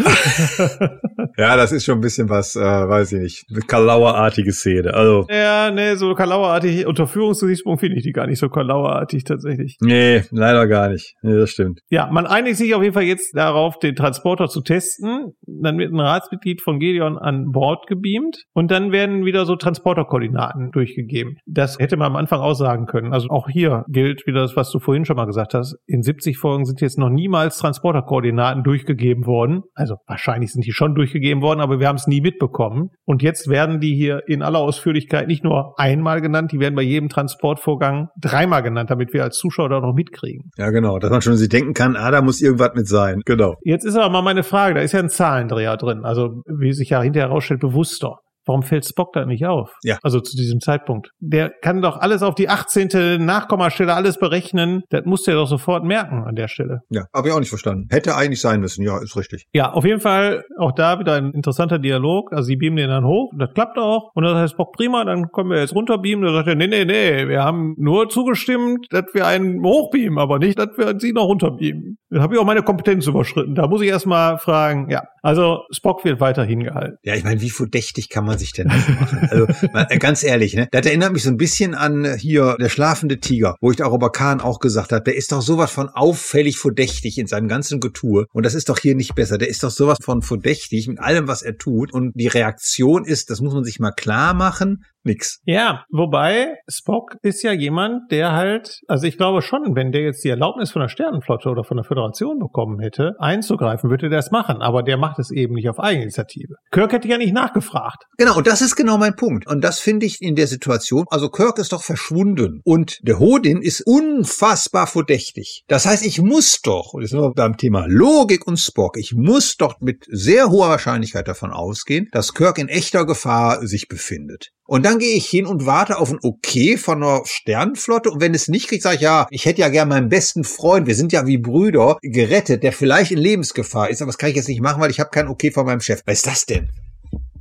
ja, das ist schon ein bisschen was, äh, weiß ich nicht, eine Kalauerartige Szene. Also. Ja, nee, so Kalauerartig, unter Führungsgesichtspunkt finde ich die gar nicht so Kalauerartig tatsächlich. Nee, leider gar nicht. Nee, das stimmt. Ja, man einigt sich auf jeden Fall jetzt darauf, den Transporter zu testen. Dann wird ein Ratsmitglied von Gedeon an Bord gebeamt und dann werden wieder so Transporterkoordinaten durchgegeben. Das hätte man am Anfang auch können. Also auch hier gilt wieder das, was du vorhin schon mal gesagt hast. In 70 Folgen sind jetzt noch niemals Transporterkoordinaten durchgegeben worden. Also wahrscheinlich sind die schon durchgegeben worden, aber wir haben es nie mitbekommen. Und jetzt werden die hier in aller Ausführlichkeit nicht nur einmal genannt, die werden bei jedem Transportvorgang dreimal genannt, damit wir als Zuschauer da noch mitkriegen. Ja, genau. Dass man schon sich denken kann, ah, da muss irgendwas mit sein. Genau. Jetzt ist aber mal meine Frage, da ist ja ein Zahlendreher drin, also wie sich ja hinterher herausstellt, bewusster. Warum fällt Spock da nicht auf? Ja. Also zu diesem Zeitpunkt. Der kann doch alles auf die 18. Nachkommastelle alles berechnen. Das muss der doch sofort merken an der Stelle. Ja, habe ich auch nicht verstanden. Hätte eigentlich sein müssen. Ja, ist richtig. Ja, auf jeden Fall auch da wieder ein interessanter Dialog. Also sie beamen den dann hoch. Das klappt auch. Und dann heißt Spock prima, dann können wir jetzt runterbeamen. Da sagt er, nee, nee, nee, wir haben nur zugestimmt, dass wir einen hochbeamen, aber nicht, dass wir sie noch runterbeamen. Dann habe ich auch meine Kompetenz überschritten. Da muss ich erstmal fragen, ja. Also Spock wird weiterhin gehalten. Ja, ich meine, wie verdächtig kann man sich denn das machen? Also mal, äh, ganz ehrlich, ne? Das erinnert mich so ein bisschen an äh, hier der schlafende Tiger, wo ich auch über Kahn auch gesagt habe, der ist doch sowas von auffällig verdächtig in seinem ganzen Getue. Und das ist doch hier nicht besser. Der ist doch sowas von verdächtig mit allem, was er tut. Und die Reaktion ist, das muss man sich mal klar machen, nix. Ja, wobei Spock ist ja jemand, der halt, also ich glaube schon, wenn der jetzt die Erlaubnis von der Sternenflotte oder von der Föderation bekommen hätte, einzugreifen, würde der das machen. Aber der macht es eben nicht auf Eigeninitiative. Kirk hätte ja nicht nachgefragt. Genau, und das ist genau mein Punkt. Und das finde ich in der Situation, also Kirk ist doch verschwunden und der Hodin ist unfassbar verdächtig. Das heißt, ich muss doch, und jetzt sind wir beim Thema Logik und Spock, ich muss doch mit sehr hoher Wahrscheinlichkeit davon ausgehen, dass Kirk in echter Gefahr sich befindet. Und dann gehe ich hin und warte auf ein Okay von einer Sternenflotte. Und wenn es nicht kriegt, sage ich, ja, ich hätte ja gern meinen besten Freund, wir sind ja wie Brüder, gerettet, der vielleicht in Lebensgefahr ist. Aber das kann ich jetzt nicht machen, weil ich habe kein Okay von meinem Chef. Was ist das denn?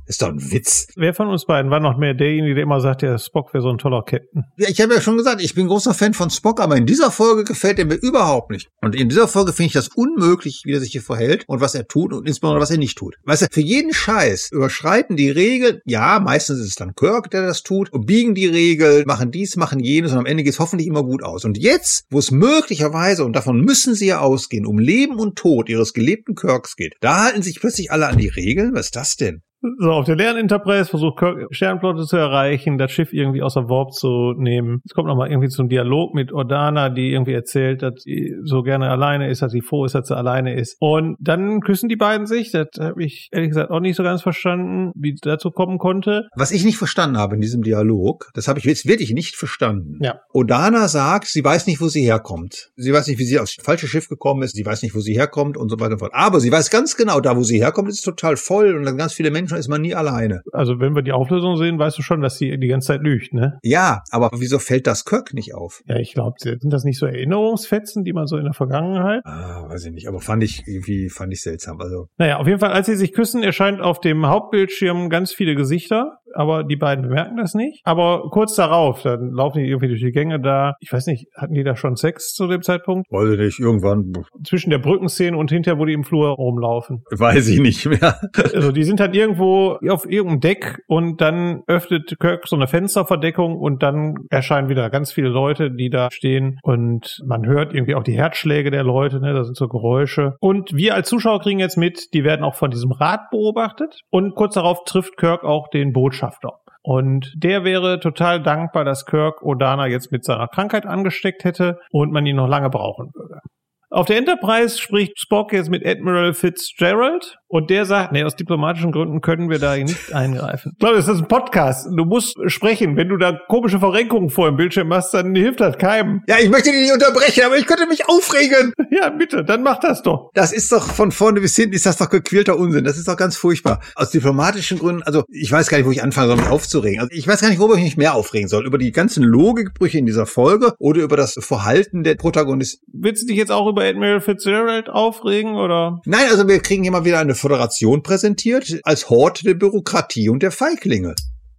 Ist doch ein Witz. Wer von uns beiden war noch mehr derjenige, der immer sagt, der Spock wäre so ein toller Captain? Ja, ich habe ja schon gesagt, ich bin großer Fan von Spock, aber in dieser Folge gefällt er mir überhaupt nicht. Und in dieser Folge finde ich das unmöglich, wie er sich hier verhält und was er tut und insbesondere was er nicht tut. Weißt du, für jeden Scheiß überschreiten die Regeln, ja, meistens ist es dann Kirk, der das tut, und biegen die Regeln, machen dies, machen jenes und am Ende geht es hoffentlich immer gut aus. Und jetzt, wo es möglicherweise, und davon müssen sie ja ausgehen, um Leben und Tod ihres gelebten Kirks geht, da halten sich plötzlich alle an die Regeln. Was ist das denn? So, auf der leeren Enterprise versucht Kirk Sternflotte zu erreichen, das Schiff irgendwie außer Warp zu nehmen. Es kommt nochmal irgendwie zum Dialog mit Ordana, die irgendwie erzählt, dass sie so gerne alleine ist, dass sie froh ist, dass sie alleine ist. Und dann küssen die beiden sich. Das habe ich ehrlich gesagt auch nicht so ganz verstanden, wie es dazu kommen konnte. Was ich nicht verstanden habe in diesem Dialog, das habe ich jetzt wirklich nicht verstanden. Ja. Odana sagt, sie weiß nicht, wo sie herkommt. Sie weiß nicht, wie sie aufs falsche Schiff gekommen ist. Sie weiß nicht, wo sie herkommt und so weiter und so fort. Aber sie weiß ganz genau, da, wo sie herkommt, ist total voll und dann ganz viele Menschen ist man nie alleine. Also wenn wir die Auflösung sehen, weißt du schon, dass sie die ganze Zeit lügt, ne? Ja, aber wieso fällt das Kirk nicht auf? Ja, ich glaube, sind das nicht so Erinnerungsfetzen, die man so in der Vergangenheit? Ah, weiß ich nicht, aber fand ich irgendwie, fand ich seltsam. Also. Naja, auf jeden Fall, als sie sich küssen, erscheint auf dem Hauptbildschirm ganz viele Gesichter aber die beiden bemerken das nicht. Aber kurz darauf, dann laufen die irgendwie durch die Gänge da. Ich weiß nicht, hatten die da schon Sex zu dem Zeitpunkt? Weiß ich nicht, irgendwann. Zwischen der Brückenszene und hinterher, wo die im Flur rumlaufen. Weiß ich nicht mehr. also die sind dann irgendwo auf irgendeinem Deck und dann öffnet Kirk so eine Fensterverdeckung und dann erscheinen wieder ganz viele Leute, die da stehen und man hört irgendwie auch die Herzschläge der Leute, ne? da sind so Geräusche. Und wir als Zuschauer kriegen jetzt mit, die werden auch von diesem Rad beobachtet und kurz darauf trifft Kirk auch den Botschafter Botschafter. Und der wäre total dankbar, dass Kirk Odana jetzt mit seiner Krankheit angesteckt hätte und man ihn noch lange brauchen würde. Auf der Enterprise spricht Spock jetzt mit Admiral Fitzgerald und der sagt, nee, aus diplomatischen Gründen können wir da nicht eingreifen. Ich glaube, das ist ein Podcast. Du musst sprechen. Wenn du da komische Verrenkungen vor dem Bildschirm hast, dann hilft das keinem. Ja, ich möchte dich nicht unterbrechen, aber ich könnte mich aufregen. Ja, bitte, dann mach das doch. Das ist doch von vorne bis hinten, ist das doch gequälter Unsinn. Das ist doch ganz furchtbar. Aus diplomatischen Gründen, also ich weiß gar nicht, wo ich anfangen soll, mich aufzuregen. Also ich weiß gar nicht, worüber ich mich mehr aufregen soll. Über die ganzen Logikbrüche in dieser Folge oder über das Verhalten der Protagonisten. Willst du dich jetzt auch über Admiral Fitzgerald aufregen, oder? Nein, also wir kriegen immer wieder eine Föderation präsentiert als Hort der Bürokratie und der Feiglinge.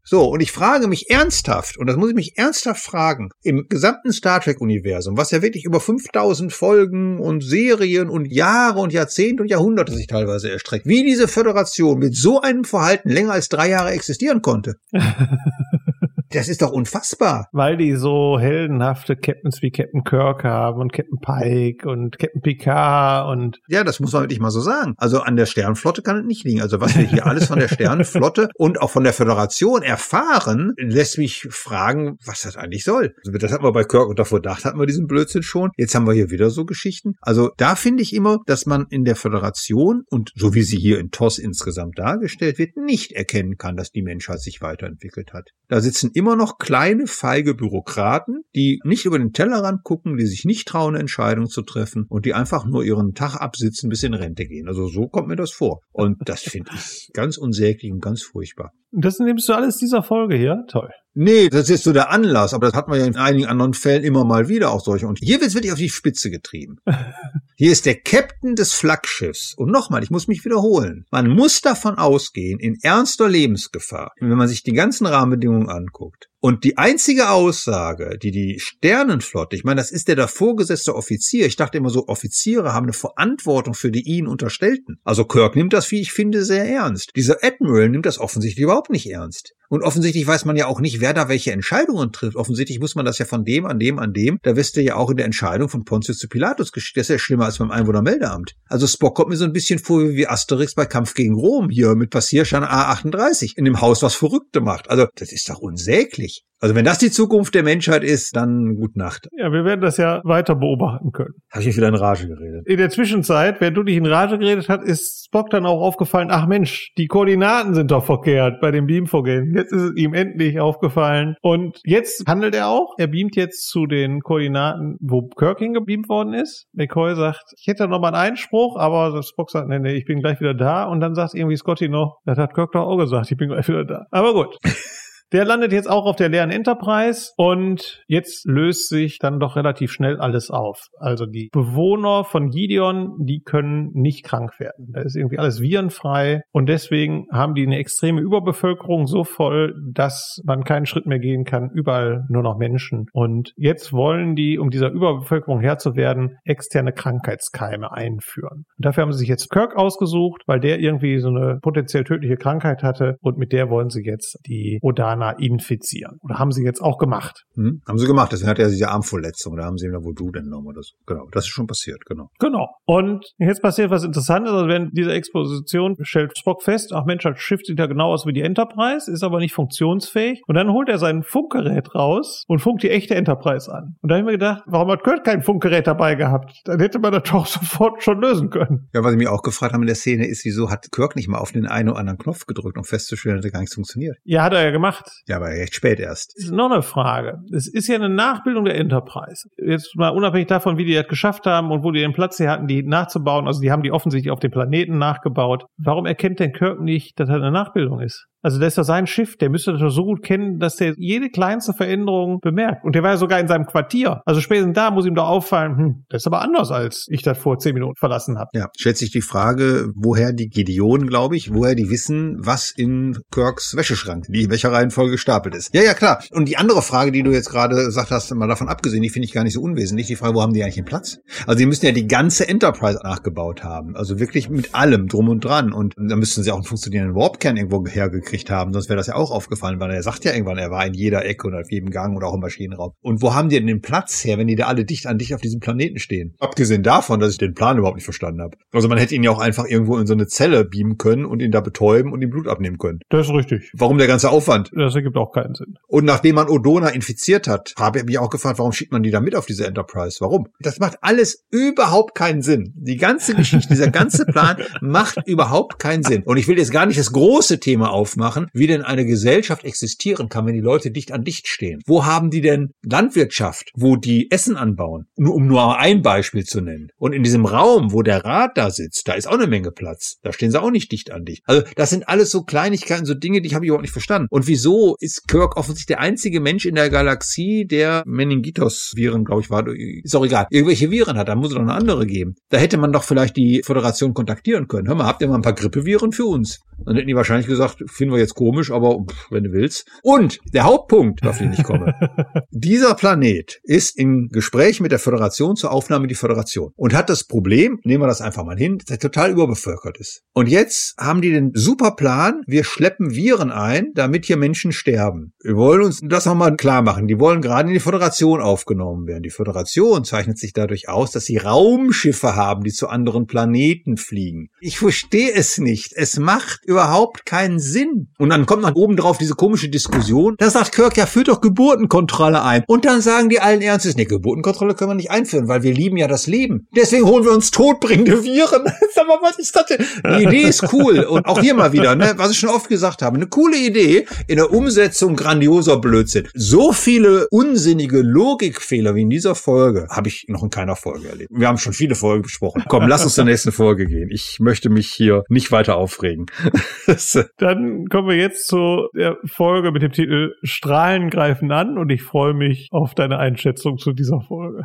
So, und ich frage mich ernsthaft, und das muss ich mich ernsthaft fragen, im gesamten Star Trek-Universum, was ja wirklich über 5000 Folgen und Serien und Jahre und Jahrzehnte und Jahrhunderte sich teilweise erstreckt, wie diese Föderation mit so einem Verhalten länger als drei Jahre existieren konnte. Das ist doch unfassbar. Weil die so heldenhafte Captains wie Captain Kirk haben und Captain Pike und Captain Picard und. Ja, das muss man wirklich mal so sagen. Also an der Sternenflotte kann es nicht liegen. Also was wir hier alles von der Sternenflotte und auch von der Föderation erfahren, lässt mich fragen, was das eigentlich soll. Also das hatten wir bei Kirk und davor dachte hatten wir diesen Blödsinn schon. Jetzt haben wir hier wieder so Geschichten. Also da finde ich immer, dass man in der Föderation und so wie sie hier in TOS insgesamt dargestellt wird, nicht erkennen kann, dass die Menschheit sich weiterentwickelt hat. Da sitzen immer noch kleine, feige Bürokraten, die nicht über den Tellerrand gucken, die sich nicht trauen, Entscheidungen zu treffen und die einfach nur ihren Tag absitzen, bis in Rente gehen. Also so kommt mir das vor. Und das finde ich ganz unsäglich und ganz furchtbar. Das nimmst du alles dieser Folge hier? Toll. Nee, das ist so der Anlass, aber das hat man ja in einigen anderen Fällen immer mal wieder auch solche. Und hier wird es wirklich auf die Spitze getrieben. Hier ist der Captain des Flaggschiffs. Und nochmal, ich muss mich wiederholen. Man muss davon ausgehen, in ernster Lebensgefahr, wenn man sich die ganzen Rahmenbedingungen anguckt. Und die einzige Aussage, die die Sternenflotte, ich meine, das ist der da vorgesetzte Offizier. Ich dachte immer so, Offiziere haben eine Verantwortung für die ihnen Unterstellten. Also Kirk nimmt das, wie ich finde, sehr ernst. Dieser Admiral nimmt das offensichtlich überhaupt nicht ernst. Und offensichtlich weiß man ja auch nicht, wer da welche Entscheidungen trifft. Offensichtlich muss man das ja von dem an dem an dem. Da wirst du ja auch in der Entscheidung von Pontius zu Pilatus geschickt. Das ist ja schlimmer als beim Einwohnermeldeamt. Also Spock kommt mir so ein bisschen vor wie Asterix bei Kampf gegen Rom hier mit Passierschein A38 in dem Haus, was Verrückte macht. Also das ist doch unsäglich. Also wenn das die Zukunft der Menschheit ist, dann gut Nacht. Ja, wir werden das ja weiter beobachten können. Habe ich mich wieder in Rage geredet. In der Zwischenzeit, während du dich in Rage geredet hast, ist Spock dann auch aufgefallen, ach Mensch, die Koordinaten sind doch verkehrt bei dem Beamvorgehen. Jetzt ist es ihm endlich aufgefallen. Und jetzt handelt er auch. Er beamt jetzt zu den Koordinaten, wo Kirk hingebeamt worden ist. McCoy sagt, ich hätte noch mal einen Einspruch, aber Spock sagt, nee, nee, ich bin gleich wieder da. Und dann sagt irgendwie Scotty noch, das hat Kirk doch auch gesagt, ich bin gleich wieder da. Aber gut. Der landet jetzt auch auf der leeren Enterprise und jetzt löst sich dann doch relativ schnell alles auf. Also die Bewohner von Gideon, die können nicht krank werden. Da ist irgendwie alles virenfrei und deswegen haben die eine extreme Überbevölkerung so voll, dass man keinen Schritt mehr gehen kann. Überall nur noch Menschen. Und jetzt wollen die, um dieser Überbevölkerung Herr zu werden, externe Krankheitskeime einführen. Und dafür haben sie sich jetzt Kirk ausgesucht, weil der irgendwie so eine potenziell tödliche Krankheit hatte und mit der wollen sie jetzt die Odana Romulaner infizieren. Oder haben sie jetzt auch gemacht. Hm, haben sie gemacht. Deswegen hat er diese Armverletzung. Da haben sie ihm da Voodoo entnommen oder so. Genau. Das ist schon passiert. Genau. Genau. Und jetzt passiert was Interessantes. Also während dieser Exposition stellt Spock fest, ach Mensch, das Schiff sieht ja genau aus wie die Enterprise, ist aber nicht funktionsfähig. Und dann holt er sein Funkgerät raus und funkt die echte Enterprise an. Und da habe ich mir gedacht, warum hat Kurt kein Funkgerät dabei gehabt? Dann hätte man das doch sofort schon lösen können. Ja, was ich mir auch gefragt habe in der Szene ist, wieso hat Kirk nicht mal auf den einen oder anderen Knopf gedrückt, um festzustellen, dass er gar nichts funktioniert? Ja, hat er ja gemacht. Ja, aber recht spät erst. Das ist noch eine Frage. Es ist ja eine Nachbildung der Enterprise. Jetzt mal unabhängig davon, wie die das geschafft haben und wo die den Platz hier hatten, die nachzubauen. Also die haben die offensichtlich auf dem Planeten nachgebaut. Warum erkennt denn Kirk nicht, dass er eine Nachbildung ist? Also das ist doch sein Schiff, der müsste das doch so gut kennen, dass der jede kleinste Veränderung bemerkt. Und der war ja sogar in seinem Quartier. Also spätestens da muss ihm doch auffallen, hm, das ist aber anders, als ich das vor zehn Minuten verlassen habe. Ja, stellt sich die Frage, woher die Gideonen, glaube ich, woher die wissen, was in Kirks Wäscheschrank, die welcher Reihenfolge gestapelt ist. Ja, ja, klar. Und die andere Frage, die du jetzt gerade gesagt hast, mal davon abgesehen, die finde ich gar nicht so unwesentlich, die Frage, wo haben die eigentlich den Platz? Also die müssen ja die ganze Enterprise nachgebaut haben. Also wirklich mit allem drum und dran. Und da müssten sie auch einen funktionierenden Warpkern irgendwo hergekriegt haben, sonst wäre das ja auch aufgefallen, weil er sagt ja irgendwann, er war in jeder Ecke und auf jedem Gang oder auch im Maschinenraum. Und wo haben die denn den Platz her, wenn die da alle dicht an dicht auf diesem Planeten stehen? Abgesehen davon, dass ich den Plan überhaupt nicht verstanden habe. Also man hätte ihn ja auch einfach irgendwo in so eine Zelle beamen können und ihn da betäuben und ihm Blut abnehmen können. Das ist richtig. Warum der ganze Aufwand? Das ergibt auch keinen Sinn. Und nachdem man Odona infiziert hat, habe ich mich auch gefragt, warum schickt man die da mit auf diese Enterprise? Warum? Das macht alles überhaupt keinen Sinn. Die ganze Geschichte, dieser ganze Plan macht überhaupt keinen Sinn. Und ich will jetzt gar nicht das große Thema aufmachen, wie denn eine Gesellschaft existieren kann, wenn die Leute dicht an dicht stehen. Wo haben die denn Landwirtschaft, wo die Essen anbauen? Nur um nur ein Beispiel zu nennen. Und in diesem Raum, wo der Rat da sitzt, da ist auch eine Menge Platz. Da stehen sie auch nicht dicht an dicht. Also das sind alles so Kleinigkeiten, so Dinge, die habe ich überhaupt nicht verstanden. Und wieso ist Kirk offensichtlich der einzige Mensch in der Galaxie, der Meningitis-Viren, glaube ich, war, ist auch egal, irgendwelche Viren hat, da muss es doch eine andere geben. Da hätte man doch vielleicht die Föderation kontaktieren können. Hör mal, habt ihr mal ein paar Grippeviren für uns? Dann hätten die wahrscheinlich gesagt, finden wir jetzt komisch, aber pff, wenn du willst. Und der Hauptpunkt, auf den ich komme. Dieser Planet ist im Gespräch mit der Föderation zur Aufnahme in die Föderation und hat das Problem, nehmen wir das einfach mal hin, dass er total überbevölkert ist. Und jetzt haben die den super Plan, wir schleppen Viren ein, damit hier Menschen sterben. Wir wollen uns das nochmal klar machen. Die wollen gerade in die Föderation aufgenommen werden. Die Föderation zeichnet sich dadurch aus, dass sie Raumschiffe haben, die zu anderen Planeten fliegen. Ich verstehe es nicht. Es macht überhaupt keinen Sinn. Und dann kommt noch oben drauf diese komische Diskussion. Da sagt Kirk, ja, führt doch Geburtenkontrolle ein. Und dann sagen die allen Ernstes, nee, Geburtenkontrolle können wir nicht einführen, weil wir lieben ja das Leben. Deswegen holen wir uns todbringende Viren. Sag mal, was ist das denn? Die Idee ist cool. Und auch hier mal wieder, ne, was ich schon oft gesagt habe, eine coole Idee, in der Umsetzung grandioser Blödsinn. So viele unsinnige Logikfehler wie in dieser Folge habe ich noch in keiner Folge erlebt. Wir haben schon viele Folgen besprochen. Komm, lass uns zur nächsten Folge gehen. Ich möchte mich hier nicht weiter aufregen. Dann kommen wir jetzt zu der Folge mit dem Titel Strahlen greifen an und ich freue mich auf deine Einschätzung zu dieser Folge.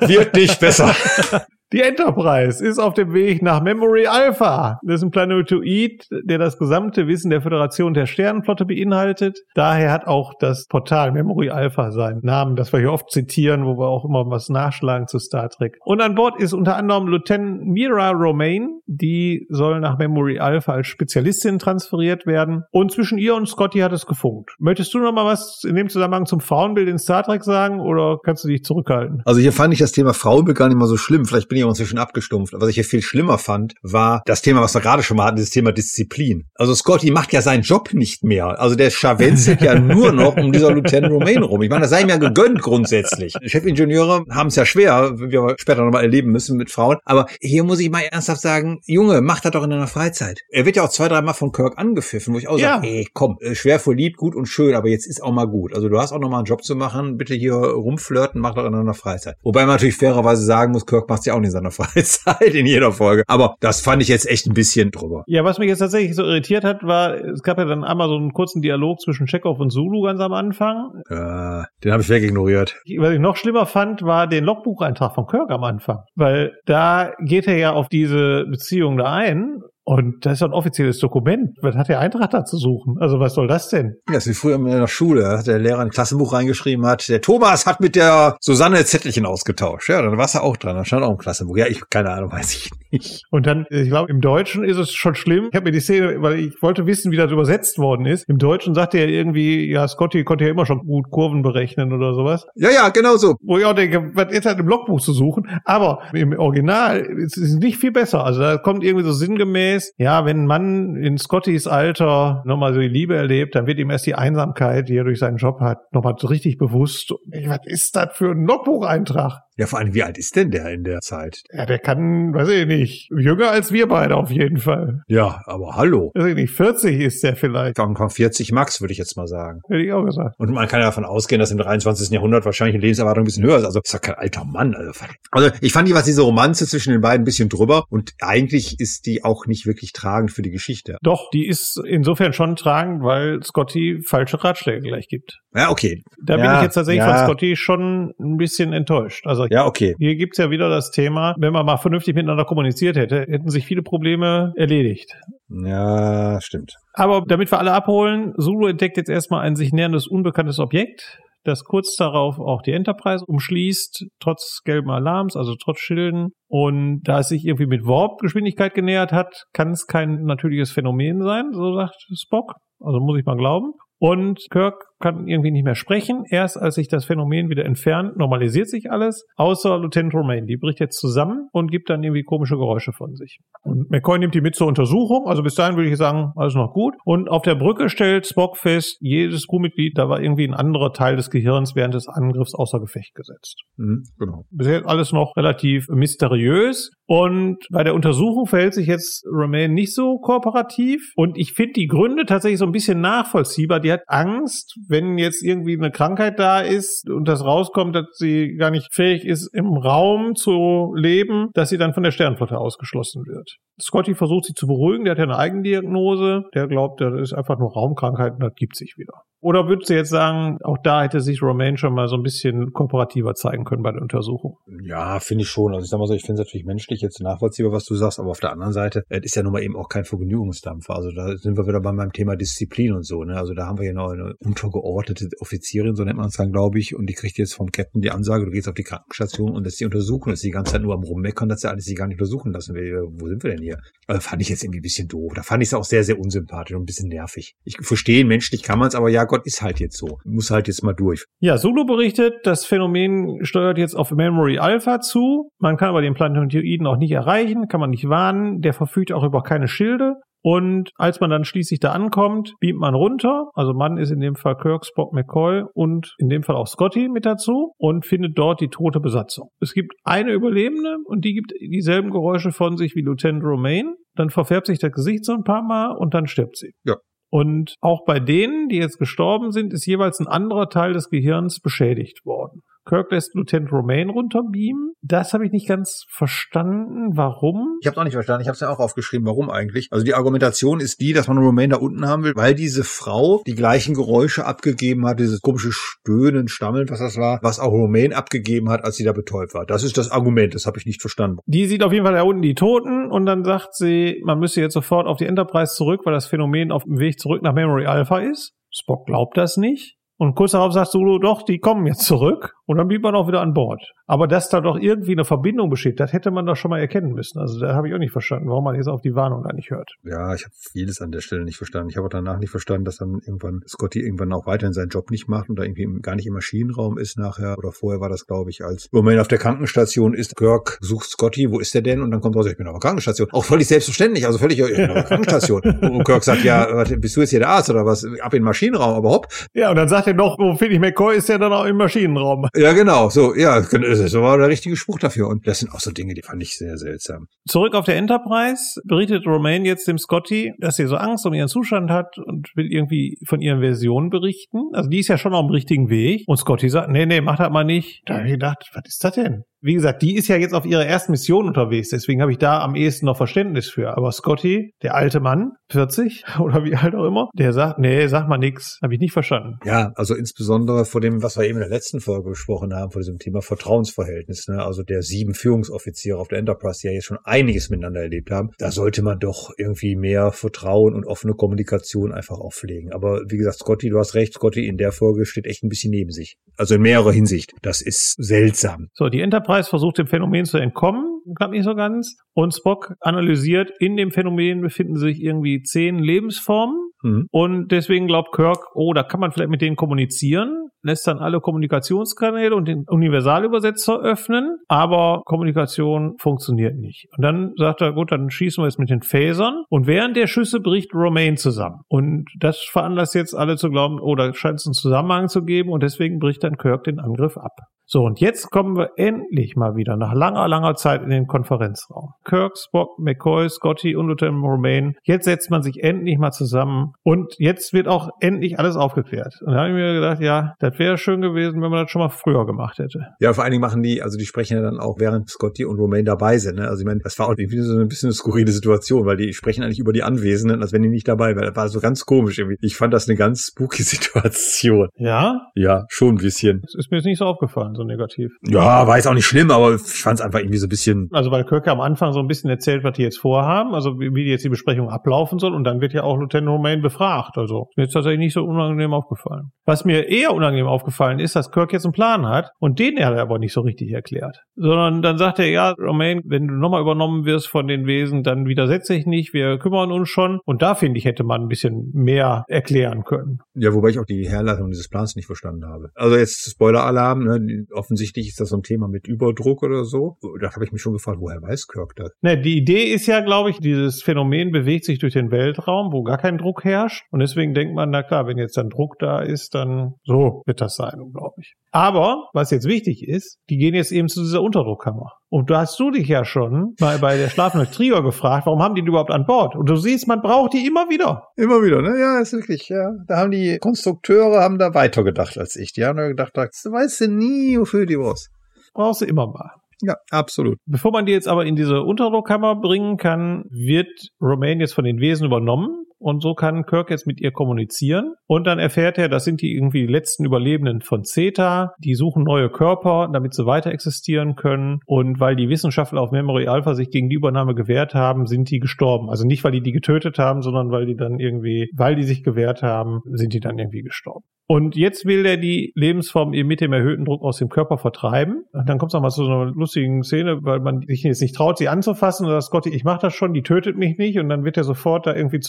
Wird nicht besser. Die Enterprise ist auf dem Weg nach Memory Alpha. Das ist ein Planetoid, der das gesamte Wissen der Föderation der Sternenflotte beinhaltet. Daher hat auch das Portal Memory Alpha seinen Namen, das wir hier oft zitieren, wo wir auch immer was nachschlagen zu Star Trek. Und an Bord ist unter anderem Lieutenant Mira Romaine. Die soll nach Memory Alpha als Spezialistin transferiert werden. Und zwischen ihr und Scotty hat es gefunkt. Möchtest du noch mal was in dem Zusammenhang zum Frauenbild in Star Trek sagen oder kannst du dich zurückhalten? Also hier fand ich das Thema Frauenbild gar nicht mal so schlimm. Vielleicht bin ich auch inzwischen abgestumpft. Was ich hier viel schlimmer fand, war das Thema, was wir gerade schon mal hatten, dieses Thema Disziplin. Also Scotty macht ja seinen Job nicht mehr. Also der scharwenzelt ja nur noch um dieser Lieutenant Romaine rum. Ich meine, das sei ihm ja gegönnt grundsätzlich. Chefingenieure haben es ja schwer, wie wir später nochmal erleben müssen mit Frauen. Aber hier muss ich mal ernsthaft sagen, Junge, mach das doch in deiner Freizeit. Er wird ja auch zwei, dreimal von Kirk angepfiffen, wo ich auch Ja. sage, ey, komm, äh, schwer vor lieb, gut und schön, aber jetzt ist auch mal gut. Also du hast auch noch mal einen Job zu machen, bitte hier rumflirten, mach doch in deiner Freizeit. Wobei man natürlich fairerweise sagen muss, Kirk macht ja auch nicht seiner Freizeit in jeder Folge. Aber das fand ich jetzt echt ein bisschen drüber. Ja, was mich jetzt tatsächlich so irritiert hat, war, es gab ja dann einmal so einen kurzen Dialog zwischen Chekhov und Zulu ganz am Anfang. Äh, den habe ich wegignoriert. Was ich noch schlimmer fand, war den Logbucheintrag von Kirk am Anfang. Weil da geht er ja auf diese Beziehung da ein und das ist ein offizielles Dokument. Was hat der Eintrag da zu suchen? Also was soll das denn? Ja, das ist wie früher in der Schule. Da hat der Lehrer ein Klassenbuch reingeschrieben hat, der Thomas hat mit der Susanne Zettelchen ausgetauscht. Ja, dann war es ja auch dran. Da stand auch im Klassenbuch. Ja, ich, keine Ahnung, weiß ich. Und dann, ich glaube, im Deutschen ist es schon schlimm. Ich habe mir die Szene, weil ich wollte wissen, wie das übersetzt worden ist. Im Deutschen sagt er irgendwie, ja, Scotty konnte ja immer schon gut Kurven berechnen oder sowas. Ja, ja, genau so. Wo ich auch denke, was ist halt im Logbuch zu suchen? Aber im Original ist es nicht viel besser. Also da kommt irgendwie so sinngemäß, ja, wenn ein Mann in Scottys Alter nochmal so die Liebe erlebt, dann wird ihm erst die Einsamkeit, die er durch seinen Job hat, nochmal so richtig bewusst. Was ist das für ein Logbucheintrag? Ja, vor allem, wie alt ist denn der in der Zeit? Ja, der kann, weiß ich nicht, jünger als wir beide auf jeden Fall. Ja, aber hallo. Weiß ich nicht, 40 ist der vielleicht. Kann 40 Max, würde ich jetzt mal sagen. Hätte ich auch gesagt. Und man kann ja davon ausgehen, dass im 23. Jahrhundert wahrscheinlich die Lebenserwartung ein bisschen höher ist. Also ist ja kein alter Mann. Also, also ich fand die was diese Romanze zwischen den beiden ein bisschen drüber und eigentlich ist die auch nicht wirklich tragend für die Geschichte. Doch, die ist insofern schon tragend, weil Scotty falsche Ratschläge gleich gibt. Ja, okay. Da ja, bin ich jetzt tatsächlich ja. von Scotty schon ein bisschen enttäuscht. Also Ja, okay. hier gibt's ja wieder das Thema, wenn man mal vernünftig miteinander kommuniziert hätte, hätten sich viele Probleme erledigt. Ja, stimmt. Aber damit wir alle abholen, Zulu entdeckt jetzt erstmal ein sich näherndes unbekanntes Objekt, das kurz darauf auch die Enterprise umschließt, trotz gelben Alarms, also trotz Schilden. Und da es sich irgendwie mit Warp-Geschwindigkeit genähert hat, kann es kein natürliches Phänomen sein, so sagt Spock. Also muss ich mal glauben. Und Kirk kann irgendwie nicht mehr sprechen. Erst als sich das Phänomen wieder entfernt, normalisiert sich alles, außer Lieutenant Romaine. Die bricht jetzt zusammen und gibt dann irgendwie komische Geräusche von sich. Und McCoy nimmt die mit zur Untersuchung. Also bis dahin würde ich sagen, alles noch gut. Und auf der Brücke stellt Spock fest, jedes Crewmitglied, da war irgendwie ein anderer Teil des Gehirns während des Angriffs außer Gefecht gesetzt. Mhm, genau. Bisher alles noch relativ mysteriös. Und bei der Untersuchung verhält sich jetzt Romaine nicht so kooperativ. Und ich finde die Gründe tatsächlich so ein bisschen nachvollziehbar. Die hat Angst, wenn jetzt irgendwie eine Krankheit da ist und das rauskommt, dass sie gar nicht fähig ist, im Raum zu leben, dass sie dann von der Sternflotte ausgeschlossen wird. Scotty versucht sie zu beruhigen. Der hat ja eine Eigendiagnose. Der glaubt, das ist einfach nur Raumkrankheit und das gibt sich wieder. Oder würdest du jetzt sagen, auch da hätte sich Romaine schon mal so ein bisschen kooperativer zeigen können bei der Untersuchung? Ja, finde ich schon. Also ich sag mal so, ich finde es natürlich menschlich jetzt nachvollziehbar, was du sagst, aber auf der anderen Seite, es ist ja nun mal eben auch kein Vergnügungsdampfer. Also da sind wir wieder bei meinem Thema Disziplin und so. Ne? Also da haben wir ja noch eine untergeordnete Offizierin, so nennt man es dann, glaube ich, und die kriegt jetzt vom Captain die Ansage, du gehst auf die Krankenstation und lässt sie untersuchen. Ist die ganze Zeit nur am Rummeckern, dass er alles sie gar nicht untersuchen lassen will. Wo sind wir denn hier? Also fand ich jetzt irgendwie ein bisschen doof. Da fand ich es auch sehr, sehr unsympathisch und ein bisschen nervig. Ich verstehe, menschlich kann man es, aber ja, Gott ist halt jetzt so. Muss halt jetzt mal durch. Ja, Sulu berichtet, das Phänomen steuert jetzt auf Memory Alpha zu. Man kann aber den Planetoiden auch nicht erreichen, kann man nicht warnen. Der verfügt auch über keine Schilde. Und als man dann schließlich da ankommt, beamt man runter. Also Mann ist in dem Fall Kirk, Spock, McCoy und in dem Fall auch Scotty mit dazu und findet dort die tote Besatzung. Es gibt eine Überlebende und die gibt dieselben Geräusche von sich wie Lieutenant Romaine. Dann verfärbt sich das Gesicht so ein paar Mal und dann stirbt sie. Ja. Und auch bei denen, die jetzt gestorben sind, ist jeweils ein anderer Teil des Gehirns beschädigt worden. Kirk lässt Lieutenant Romaine runterbeamen. Das habe ich nicht ganz verstanden. Warum? Ich habe es auch nicht verstanden. Ich habe es ja auch aufgeschrieben. Warum eigentlich? Also die Argumentation ist die, dass man Romaine da unten haben will, weil diese Frau die gleichen Geräusche abgegeben hat, dieses komische Stöhnen, Stammeln, was das war, was auch Romaine abgegeben hat, als sie da betäubt war. Das ist das Argument. Das habe ich nicht verstanden. Die sieht auf jeden Fall da unten die Toten und dann sagt sie, man müsse jetzt sofort auf die Enterprise zurück, weil das Phänomen auf dem Weg zurück nach Memory Alpha ist. Spock glaubt das nicht. Und kurz darauf sagt Sulu, doch, die kommen jetzt zurück. Und dann blieb man auch wieder an Bord. Aber dass da doch irgendwie eine Verbindung besteht, das hätte man doch schon mal erkennen müssen. Also da habe ich auch nicht verstanden, warum man jetzt auf die Warnung da nicht hört. Ja, ich habe vieles an der Stelle nicht verstanden. Ich habe auch danach nicht verstanden, dass dann irgendwann Scotty irgendwann auch weiterhin seinen Job nicht macht und da irgendwie gar nicht im Maschinenraum ist nachher. Oder vorher war das, glaube ich, als Romain auf der Krankenstation ist. Kirk sucht Scotty, wo ist der denn? Und dann kommt raus, ich bin auf der Krankenstation. Auch völlig selbstverständlich, also völlig, ich bin auf der Krankenstation. und Kirk sagt, ja, bist du jetzt hier der Arzt oder was? Ab in den Maschinenraum, aber hopp. Ja, und dann sagt er noch, wo finde ich McCoy, ist der dann auch im Maschinenraum. Ja, genau, so, ja, so war der richtige Spruch dafür. Und das sind auch so Dinge, die fand ich sehr seltsam. Zurück auf der Enterprise berichtet Romaine jetzt dem Scotty, dass sie so Angst um ihren Zustand hat und will irgendwie von ihren Versionen berichten. Also die ist ja schon auf dem richtigen Weg. Und Scotty sagt, nee, nee, mach das mal nicht. Da habe ich gedacht, was ist das denn? Wie gesagt, die ist ja jetzt auf ihrer ersten Mission unterwegs, deswegen habe ich da am ehesten noch Verständnis für. Aber Scotty, der alte Mann, 40 oder wie alt auch immer, der sagt, nee, sag mal nix, habe ich nicht verstanden. Ja, also insbesondere vor dem, was wir eben in der letzten Folge besprochen haben, vor diesem Thema Vertrauensverhältnis, ne? also der sieben Führungsoffiziere auf der Enterprise, die ja jetzt schon einiges miteinander erlebt haben, da sollte man doch irgendwie mehr Vertrauen und offene Kommunikation einfach auch pflegen. Aber wie gesagt, Scotty, du hast recht, Scotty in der Folge steht echt ein bisschen neben sich. Also in mehrerer Hinsicht. Das ist seltsam. So, die Enterprise Enterprise versucht dem Phänomen zu entkommen, klappt nicht so ganz. Und Spock analysiert, in dem Phänomen befinden sich irgendwie zehn Lebensformen. Mhm. Und deswegen glaubt Kirk, oh, da kann man vielleicht mit denen kommunizieren, lässt dann alle Kommunikationskanäle und den Universalübersetzer öffnen, aber Kommunikation funktioniert nicht. Und dann sagt er, gut, dann schießen wir jetzt mit den Phasern. Und während der Schüsse bricht Romaine zusammen. Und das veranlasst jetzt alle zu glauben, oh, da scheint es einen Zusammenhang zu geben und deswegen bricht dann Kirk den Angriff ab. So, und jetzt kommen wir endlich mal wieder nach langer, langer Zeit in den Konferenzraum. Kirk, Spock, McCoy, Scotty und Lieutenant Romaine. Jetzt setzt man sich endlich mal zusammen und jetzt wird auch endlich alles aufgeklärt. Und da habe ich mir gedacht, ja, das wäre schön gewesen, wenn man das schon mal früher gemacht hätte. Ja, vor allen Dingen machen die, also die sprechen ja dann auch, während Scotty und Romaine dabei sind. Ne? Also ich meine, das war auch irgendwie so ein bisschen eine skurrile Situation, weil die sprechen eigentlich über die Anwesenden, als wenn die nicht dabei wären. Das war so ganz komisch irgendwie. Ich fand das eine ganz spooky Situation. Ja? Ja, schon ein bisschen. Das ist mir jetzt nicht so aufgefallen, so negativ. Ja, war jetzt auch nicht schlimm, aber ich fand es einfach irgendwie so ein bisschen. Also weil Kirk am Anfang so ein bisschen erzählt, was die jetzt vorhaben, also wie, wie jetzt die Besprechung ablaufen soll und dann wird ja auch Lieutenant Romaine befragt. Also mir ist tatsächlich nicht so unangenehm aufgefallen. Was mir eher unangenehm aufgefallen ist, dass Kirk jetzt einen Plan hat und den er aber nicht so richtig erklärt. Sondern dann sagt er, ja, Romaine, wenn du nochmal übernommen wirst von den Wesen, dann widersetze ich nicht, wir kümmern uns schon. Und da finde ich, hätte man ein bisschen mehr erklären können. Ja, wobei ich auch die Herleitung dieses Plans nicht verstanden habe. Also jetzt Spoiler-Alarm, ne? Offensichtlich ist das so ein Thema mit Überdruck oder so. Da habe ich mich schon gefragt, woher weiß Kirk das? Ne, die Idee ist ja, glaube ich, dieses Phänomen bewegt sich durch den Weltraum, wo gar kein Druck herrscht. Und deswegen denkt man, na klar, wenn jetzt dann Druck da ist, dann so wird das sein, glaube ich. Aber, was jetzt wichtig ist, die gehen jetzt eben zu dieser Unterdruckkammer. Und da hast du dich ja schon mal bei der schlafenden Trigger gefragt, warum haben die die überhaupt an Bord? Und du siehst, man braucht die immer wieder. Immer wieder, ne? Ja, ist wirklich, ja. Da haben die Konstrukteure haben da weiter gedacht als ich. Die haben da gedacht, da weißt du nie, wofür die was. Brauchst du immer mal. Ja, absolut. Bevor man die jetzt aber in diese Unterdruckkammer bringen kann, wird Romaine jetzt von den Wesen übernommen und so kann Kirk jetzt mit ihr kommunizieren. Und dann erfährt er, das sind die irgendwie letzten Überlebenden von Zeta. Die suchen neue Körper, damit sie weiter existieren können. Und weil die Wissenschaftler auf Memory Alpha sich gegen die Übernahme gewehrt haben, sind die gestorben. Also nicht, weil die die getötet haben, sondern weil die dann irgendwie, weil die sich gewehrt haben, sind die dann irgendwie gestorben. Und jetzt will er die Lebensform eben mit dem erhöhten Druck aus dem Körper vertreiben. Und dann kommt es nochmal zu so einer lustigen Szene, weil man sich jetzt nicht traut, sie anzufassen. Und sagt, Scotty, ich mach das schon, die tötet mich nicht. Und dann wird er sofort da irgendwie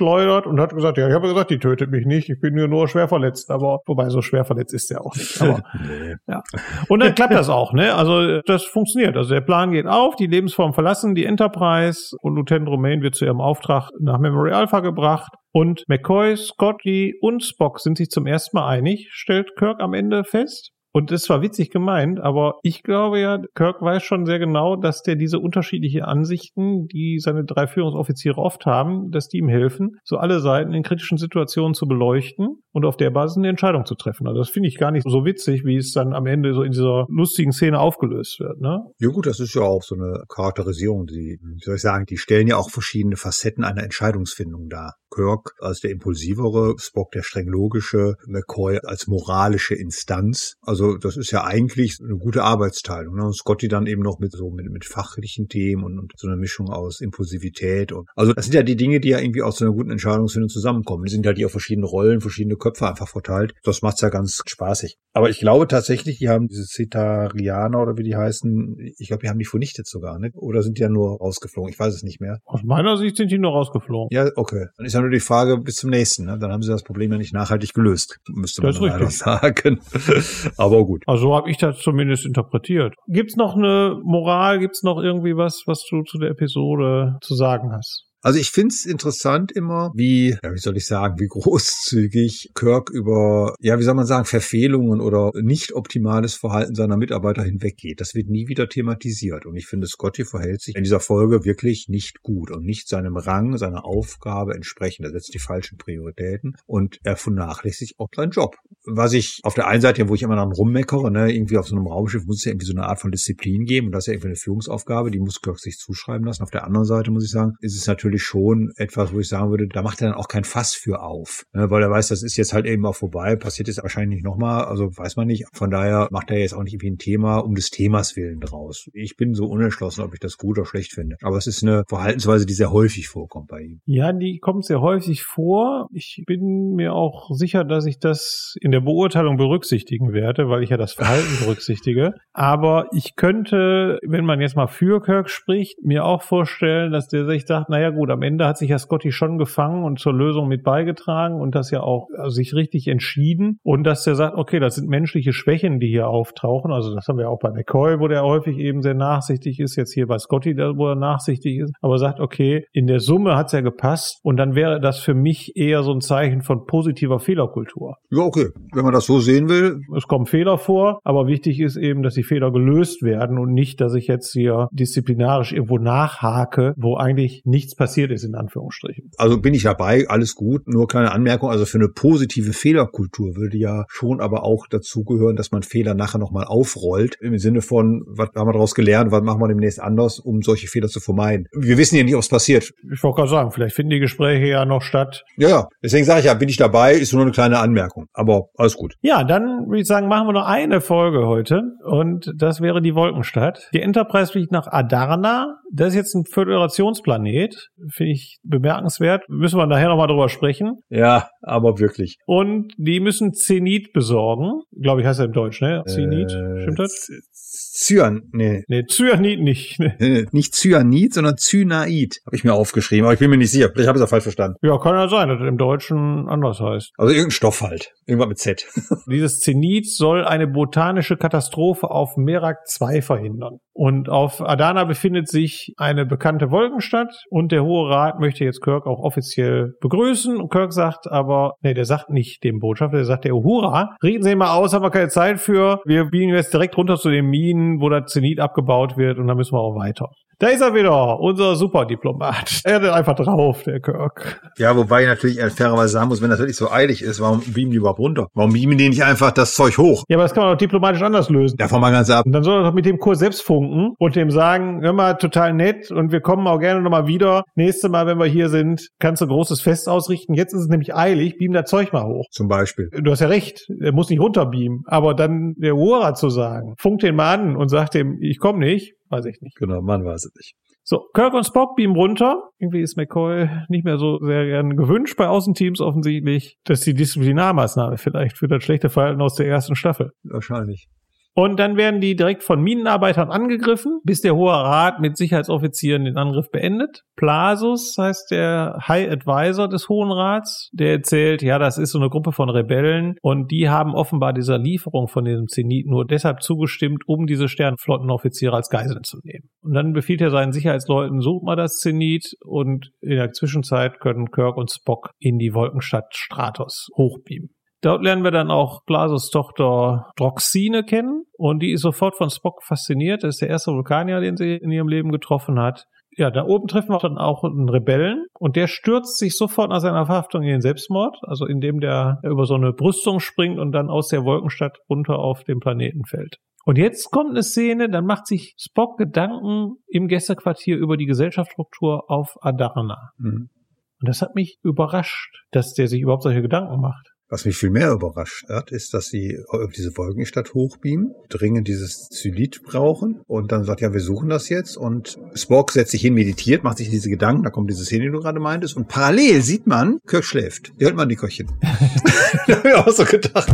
zurückgeschleudert und hat gesagt, ja, ich habe gesagt, die tötet mich nicht. Ich bin nur, nur schwer verletzt. Aber wobei, so schwer verletzt ist er auch nicht. Aber, nee. ja. Und dann klappt das auch, ne? Also das funktioniert. Also der Plan geht auf, die Lebensform verlassen die Enterprise und Lieutenant Romaine wird zu ihrem Auftrag nach Memory Alpha gebracht. Und McCoy, Scotty und Spock sind sich zum ersten Mal einig, stellt Kirk am Ende fest. Und das war witzig gemeint, aber ich glaube ja, Kirk weiß schon sehr genau, dass der diese unterschiedlichen Ansichten, die seine drei Führungsoffiziere oft haben, dass die ihm helfen, so alle Seiten in kritischen Situationen zu beleuchten und auf der Basis eine Entscheidung zu treffen. Also das finde ich gar nicht so witzig, wie es dann am Ende so in dieser lustigen Szene aufgelöst wird. Ne? Ja gut, das ist ja auch so eine Charakterisierung, die, wie soll ich sagen, die stellen ja auch verschiedene Facetten einer Entscheidungsfindung dar. Kirk als der impulsivere, Spock der streng logische, McCoy als moralische Instanz. Also das ist ja eigentlich eine gute Arbeitsteilung. Ne? Und Scotty dann eben noch mit so mit, mit fachlichen Themen und, und so einer Mischung aus Impulsivität. Und, also das sind ja die Dinge, die ja irgendwie aus so einer guten Entscheidungsfindung zusammenkommen. Die sind halt hier auf verschiedene Rollen, verschiedene Köpfe einfach verteilt. Das macht's ja ganz spaßig. Aber ich glaube tatsächlich, die haben diese Cetarianer oder wie die heißen, ich glaube, die haben die vernichtet sogar, ne? Oder sind die ja nur rausgeflogen? Ich weiß es nicht mehr. Aus meiner Sicht sind die nur rausgeflogen. Ja, okay. Dann ist ja nur die Frage bis zum nächsten. Ne? Dann haben sie das Problem ja nicht nachhaltig gelöst, müsste man leider sagen. Aber gut. Also so habe ich das zumindest interpretiert. Gibt's noch eine Moral? Gibt's noch irgendwie was, was du zu der Episode zu sagen hast? Also ich find's interessant immer, wie, ja, wie soll ich sagen, wie großzügig Kirk über, ja, wie soll man sagen, Verfehlungen oder nicht optimales Verhalten seiner Mitarbeiter hinweggeht. Das wird nie wieder thematisiert. Und ich finde, Scotty verhält sich in dieser Folge wirklich nicht gut und nicht seinem Rang, seiner Aufgabe entsprechend. Er setzt die falschen Prioritäten und er vernachlässigt auch seinen Job. Was ich auf der einen Seite, wo ich immer dann rummeckere, ne, irgendwie auf so einem Raumschiff muss es ja irgendwie so eine Art von Disziplin geben und das ist ja irgendwie eine Führungsaufgabe, die muss Kirk sich zuschreiben lassen. Auf der anderen Seite muss ich sagen, ist es natürlich natürlich schon etwas, wo ich sagen würde, da macht er dann auch kein Fass für auf. Ne? Weil er weiß, das ist jetzt halt eben auch vorbei, passiert jetzt wahrscheinlich nicht nochmal, also weiß man nicht. Von daher macht er jetzt auch nicht irgendwie ein Thema um des Themas willen draus. Ich bin so unentschlossen, ob ich das gut oder schlecht finde. Aber es ist eine Verhaltensweise, die sehr häufig vorkommt bei ihm. Ja, die kommt sehr häufig vor. Ich bin mir auch sicher, dass ich das in der Beurteilung berücksichtigen werde, weil ich ja das Verhalten berücksichtige. Aber ich könnte, wenn man jetzt mal für Kirk spricht, mir auch vorstellen, dass der sich sagt, naja gut, am Ende hat sich ja Scotty schon gefangen und zur Lösung mit beigetragen und das ja auch also sich richtig entschieden und dass der sagt, okay, das sind menschliche Schwächen, die hier auftauchen. Also das haben wir auch bei McCoy, wo der häufig eben sehr nachsichtig ist, jetzt hier bei Scotty, wo er nachsichtig ist, aber sagt, okay, in der Summe hat es ja gepasst und dann wäre das für mich eher so ein Zeichen von positiver Fehlerkultur. Ja, okay. Wenn man das so sehen will. Es kommen Fehler vor, aber wichtig ist eben, dass die Fehler gelöst werden und nicht, dass ich jetzt hier disziplinarisch irgendwo nachhake, wo eigentlich nichts passiert ist, in Anführungsstrichen. Also bin ich dabei, alles gut, nur kleine Anmerkung, also für eine positive Fehlerkultur würde ja schon aber auch dazugehören, dass man Fehler nachher nochmal aufrollt, im Sinne von, was haben wir daraus gelernt, was machen wir demnächst anders, um solche Fehler zu vermeiden. Wir wissen ja nicht, ob es passiert. Ich wollte gerade sagen, vielleicht finden die Gespräche ja noch statt. Ja, ja. Deswegen sage ich ja, bin ich dabei, ist nur eine kleine Anmerkung. Aber alles gut. Ja, dann würde ich sagen, machen wir noch eine Folge heute. Und das wäre die Wolkenstadt. Die Enterprise fliegt nach Adarna. Das ist jetzt ein Föderationsplanet. Finde ich bemerkenswert. Müssen wir nachher nochmal drüber sprechen. Ja, aber wirklich. Und die müssen Zenit besorgen. Glaube ich, heißt er im Deutsch, ne? Zenit. Äh, Stimmt das? Cyan, nee. Nee, Cyanid nicht. Nee. nicht Cyanid, sondern Cynaid. Habe ich mir aufgeschrieben, aber ich bin mir nicht sicher. Vielleicht habe ich es auch falsch verstanden. Ja, kann ja sein, dass das im Deutschen anders heißt. Also irgendein Stoff halt. Irgendwas mit Z. Dieses Zenit soll eine botanische Katastrophe auf Merak 2 verhindern. Und auf Adana befindet sich eine bekannte Wolkenstadt und der Hohe Rat möchte jetzt Kirk auch offiziell begrüßen. Und Kirk sagt aber, nee, der sagt nicht dem Botschafter, der sagt der Uhura, reden Sie mal aus, haben wir keine Zeit für. Wir biegen jetzt direkt runter zu den Minen, wo das Zenit abgebaut wird und dann müssen wir auch weiter. Da ist er wieder, unser Superdiplomat. Er hat einfach drauf, der Kirk. Ja, wobei ich natürlich fairerweise sagen muss, wenn das wirklich so eilig ist, warum beamen die überhaupt runter? Warum beamen die nicht einfach das Zeug hoch? Ja, aber das kann man doch diplomatisch anders lösen. Davon mal ganz ab. Und dann soll er doch mit dem Kurs selbst funken und dem sagen, hör mal, total nett und wir kommen auch gerne nochmal wieder. Nächste Mal, wenn wir hier sind, kannst du ein großes Fest ausrichten. Jetzt ist es nämlich eilig, beam das Zeug mal hoch. Zum Beispiel. Du hast ja recht, er muss nicht runterbeamen. Aber dann der Uhura zu sagen, funkt den mal an und sagt dem, ich komme nicht, weiß ich nicht. Genau, man weiß es nicht. So, Kirk und Spock beamen runter. Irgendwie ist McCoy nicht mehr so sehr gern gewünscht bei Außenteams offensichtlich. Das ist die Disziplinarmaßnahme vielleicht für das schlechte Verhalten aus der ersten Staffel. Wahrscheinlich. Und dann werden die direkt von Minenarbeitern angegriffen, bis der Hohe Rat mit Sicherheitsoffizieren den Angriff beendet. Plasus heißt der High Advisor des Hohen Rats, der erzählt, ja, das ist so eine Gruppe von Rebellen und die haben offenbar dieser Lieferung von diesem Zenit nur deshalb zugestimmt, um diese Sternflottenoffiziere als Geiseln zu nehmen. Und dann befiehlt er seinen Sicherheitsleuten, sucht mal das Zenit und in der Zwischenzeit können Kirk und Spock in die Wolkenstadt Stratos hochbeamen. Dort lernen wir dann auch Glasos Tochter Droxine kennen und die ist sofort von Spock fasziniert. Das ist der erste Vulkanier, den sie in ihrem Leben getroffen hat. Ja, da oben treffen wir dann auch einen Rebellen und der stürzt sich sofort nach seiner Verhaftung in den Selbstmord, also indem der über so eine Brüstung springt und dann aus der Wolkenstadt runter auf den Planeten fällt. Und jetzt kommt eine Szene, dann macht sich Spock Gedanken im Gästequartier über die Gesellschaftsstruktur auf Adarna. Mhm. Und das hat mich überrascht, dass der sich überhaupt solche Gedanken macht. Was mich viel mehr überrascht hat, ist, dass sie diese Wolkenstadt hochbeamen, dringend dieses Zylit brauchen und dann sagt, ja, wir suchen das jetzt und Spock setzt sich hin, meditiert, macht sich diese Gedanken, da kommt diese Szene, die du gerade meintest und parallel sieht man, Kirk schläft. Die hört man die Köchin. da habe ich auch so gedacht.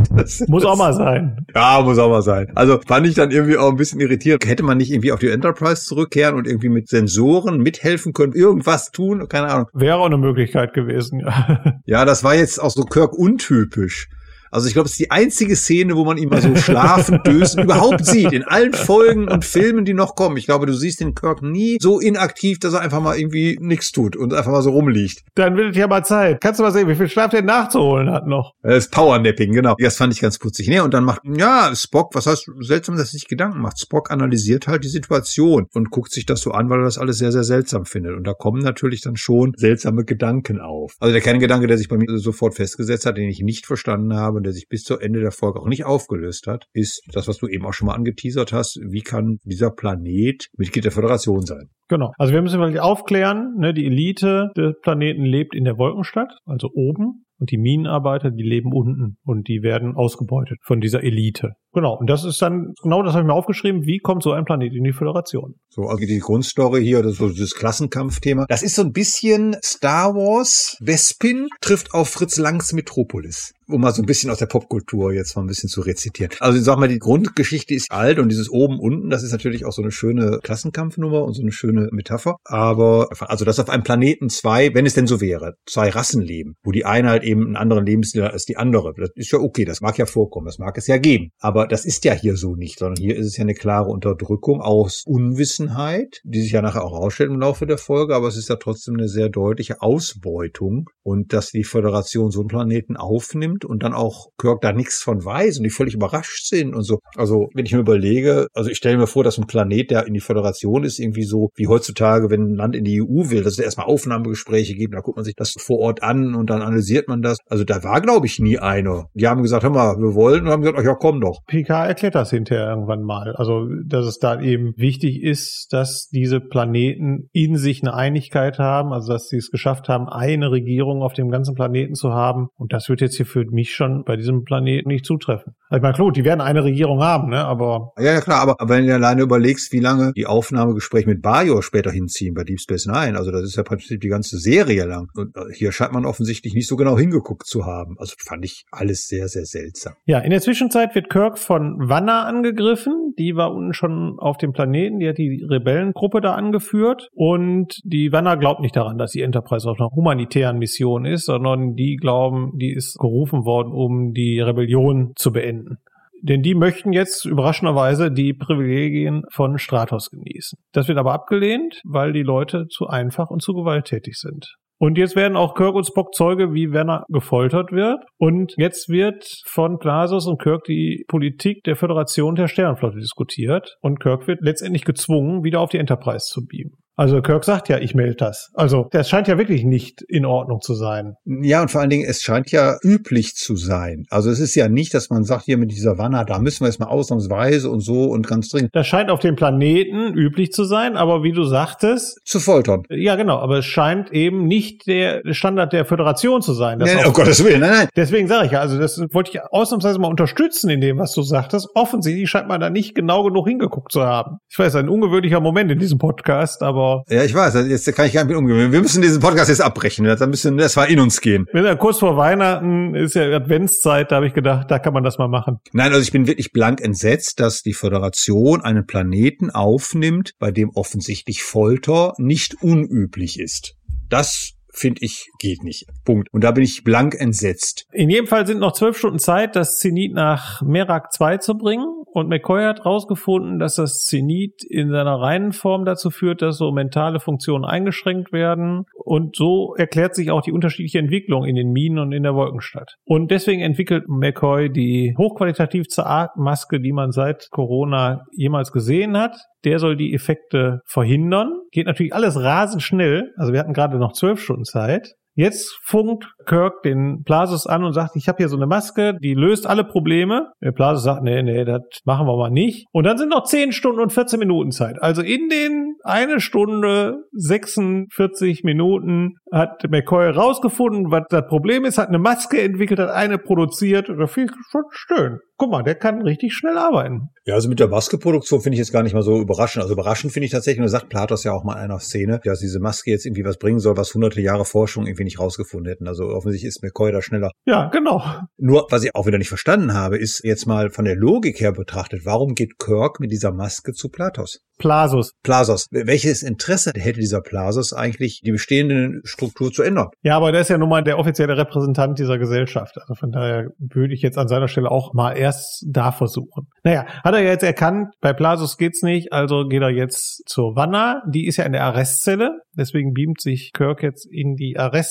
Muss auch mal sein. Ja, muss auch mal sein. Also fand ich dann irgendwie auch ein bisschen irritiert. Hätte man nicht irgendwie auf die Enterprise zurückkehren und irgendwie mit Sensoren mithelfen können, irgendwas tun? Keine Ahnung. Wäre auch eine Möglichkeit gewesen, ja. Ja, das war jetzt auch so Kirk untypisch push Also ich glaube, es ist die einzige Szene, wo man ihn mal so schlafen, dösen überhaupt sieht. In allen Folgen und Filmen, die noch kommen. Ich glaube, du siehst den Kirk nie so inaktiv, dass er einfach mal irgendwie nichts tut und einfach mal so rumliegt. Dann wird es ja mal Zeit. Kannst du mal sehen, wie viel Schlaf der nachzuholen hat noch? Das Powernapping, genau. Das fand ich ganz putzig. Nee, und dann macht, ja, Spock, was heißt seltsam, dass er sich Gedanken macht. Spock analysiert halt die Situation und guckt sich das so an, weil er das alles sehr, sehr seltsam findet. Und da kommen natürlich dann schon seltsame Gedanken auf. Also der Kerngedanke, der sich bei mir sofort festgesetzt hat, den ich nicht verstanden habe, und der sich bis zu Ende der Folge auch nicht aufgelöst hat, ist das, was du eben auch schon mal angeteasert hast. Wie kann dieser Planet Mitglied der Föderation sein? Genau. Also wir müssen wirklich aufklären, ne, die Elite des Planeten lebt in der Wolkenstadt, also oben. Und die Minenarbeiter, die leben unten und die werden ausgebeutet von dieser Elite. Genau. Und das ist dann, genau das habe ich mir aufgeschrieben, wie kommt so ein Planet in die Föderation? So, also die Grundstory hier, das, so dieses Klassenkampfthema. Das ist so ein bisschen Star Wars. Bespin trifft auf Fritz Langs Metropolis um mal so ein bisschen aus der Popkultur jetzt mal ein bisschen zu rezitieren. Also ich sag mal, die Grundgeschichte ist alt und dieses oben unten, das ist natürlich auch so eine schöne Klassenkampfnummer und so eine schöne Metapher. Aber also dass auf einem Planeten zwei, wenn es denn so wäre, zwei Rassen leben, wo die eine halt eben einen anderen Lebensstil hat als die andere, das ist ja okay, das mag ja vorkommen, das mag es ja geben. Aber das ist ja hier so nicht, sondern hier ist es ja eine klare Unterdrückung aus Unwissenheit, die sich ja nachher auch rausstellt im Laufe der Folge, aber es ist ja trotzdem eine sehr deutliche Ausbeutung und dass die Föderation so einen Planeten aufnimmt nimmt und dann auch Kirk da nichts von weiß und die völlig überrascht sind und so. Also wenn ich mir überlege, also ich stelle mir vor, dass ein Planet, der in die Föderation ist, irgendwie so wie heutzutage, wenn ein Land in die EU will, dass es erstmal Aufnahmegespräche gibt, da guckt man sich das vor Ort an und dann analysiert man das. Also da war, glaube ich, nie einer. Die haben gesagt, hör mal, wir wollen und haben gesagt, ach ja, komm doch. PK erklärt das hinterher irgendwann mal. Also, dass es da eben wichtig ist, dass diese Planeten in sich eine Einigkeit haben, also dass sie es geschafft haben, eine Regierung auf dem ganzen Planeten zu haben. Und das wird jetzt hier für mich schon bei diesem Planeten nicht zutreffen. Also ich meine, klar, die werden eine Regierung haben, ne? Aber. Ja, ja, klar, aber, aber wenn du alleine überlegst, wie lange die Aufnahmegespräche mit Bajor später hinziehen bei Deep Space Nine, also das ist ja praktisch die ganze Serie lang. Und äh, hier scheint man offensichtlich nicht so genau hingeguckt zu haben. Also fand ich alles sehr, sehr seltsam. Ja, in der Zwischenzeit wird Kirk von Wanna angegriffen. Die war unten schon auf dem Planeten. Die hat die Rebellengruppe da angeführt. Und die Wanna glaubt nicht daran, dass die Enterprise auf einer humanitären Mission ist, sondern die glauben, die ist gerufen gerufen worden, um die Rebellion zu beenden. Denn die möchten jetzt überraschenderweise die Privilegien von Stratos genießen. Das wird aber abgelehnt, weil die Leute zu einfach und zu gewalttätig sind. Und jetzt werden auch Kirk und Spock Zeuge, wie Werner gefoltert wird. Und jetzt wird von Glasos und Kirk die Politik der Föderation der Sternenflotte diskutiert. Und Kirk wird letztendlich gezwungen, wieder auf die Enterprise zu beamen. Also Kirk sagt ja, ich melde das. Also das scheint ja wirklich nicht in Ordnung zu sein. Ja, und vor allen Dingen, es scheint ja üblich zu sein. Also es ist ja nicht, dass man sagt, hier mit dieser Wanne, da müssen wir jetzt mal ausnahmsweise und so und ganz dringend. Das scheint auf dem Planeten üblich zu sein, aber wie du sagtest. Zu foltern. Ja, genau, aber es scheint eben nicht der Standard der Föderation zu sein. Nein, oh Gottes Willen, nein, nein. Deswegen sage ich ja, also das wollte ich ausnahmsweise mal unterstützen in dem, was du sagtest. Offensichtlich scheint man da nicht genau genug hingeguckt zu haben. Ich weiß, ein ungewöhnlicher Moment in diesem Podcast, aber aber. Ja, ich weiß, jetzt kann ich gar nicht mit umgehen. Wir müssen diesen Podcast jetzt abbrechen. Da müssen, das war in uns gehen. kurz vor Weihnachten ist ja Adventszeit, da habe ich gedacht, da kann man das mal machen. Nein, also ich bin wirklich blank entsetzt, dass die Föderation einen Planeten aufnimmt, bei dem offensichtlich Folter nicht unüblich ist. Das finde ich, geht nicht. Punkt. Und da bin ich blank entsetzt. In jedem Fall sind noch zwölf Stunden Zeit, das Zenit nach Merak 2 zu bringen. Und McCoy hat herausgefunden, dass das Zenit in seiner reinen Form dazu führt, dass so mentale Funktionen eingeschränkt werden. Und so erklärt sich auch die unterschiedliche Entwicklung in den Minen und in der Wolkenstadt. Und deswegen entwickelt McCoy die hochqualitativste Maske, die man seit Corona jemals gesehen hat der soll die Effekte verhindern. Geht natürlich alles rasend schnell. Also wir hatten gerade noch zwölf Stunden Zeit. Jetzt funkt Kirk den Plasus an und sagt, ich habe hier so eine Maske, die löst alle Probleme. Der Plasus sagt, nee, nee, das machen wir mal nicht. Und dann sind noch 10 Stunden und 14 Minuten Zeit. Also in den eine Stunde 46 Minuten hat McCoy rausgefunden, was das Problem ist, hat eine Maske entwickelt, hat eine produziert. Das finde ich schon schön guck mal, der kann richtig schnell arbeiten. Ja, also mit der Maskeproduktion finde ich jetzt gar nicht mal so überraschend. Also überraschend finde ich tatsächlich, und da sagt Platos ja auch mal in einer Szene, dass diese Maske jetzt irgendwie was bringen soll, was hunderte Jahre Forschung irgendwie nicht rausgefunden hätten. Also offensichtlich ist McCoy da schneller. Ja, genau. Nur, was ich auch wieder nicht verstanden habe, ist jetzt mal von der Logik her betrachtet, warum geht Kirk mit dieser Maske zu Platos? Plasus. Plasos. Welches Interesse hätte dieser Plasus eigentlich, die bestehende Struktur zu ändern? Ja, aber der ist ja nun mal der offizielle Repräsentant dieser Gesellschaft. Also von daher würde ich jetzt an seiner Stelle auch mal erst da versuchen. Naja, hat er jetzt erkannt, bei Plasus geht's nicht, also geht er jetzt zur Wanna. Die ist ja in der Arrestzelle. Deswegen beamt sich Kirk jetzt in die Arrestzelle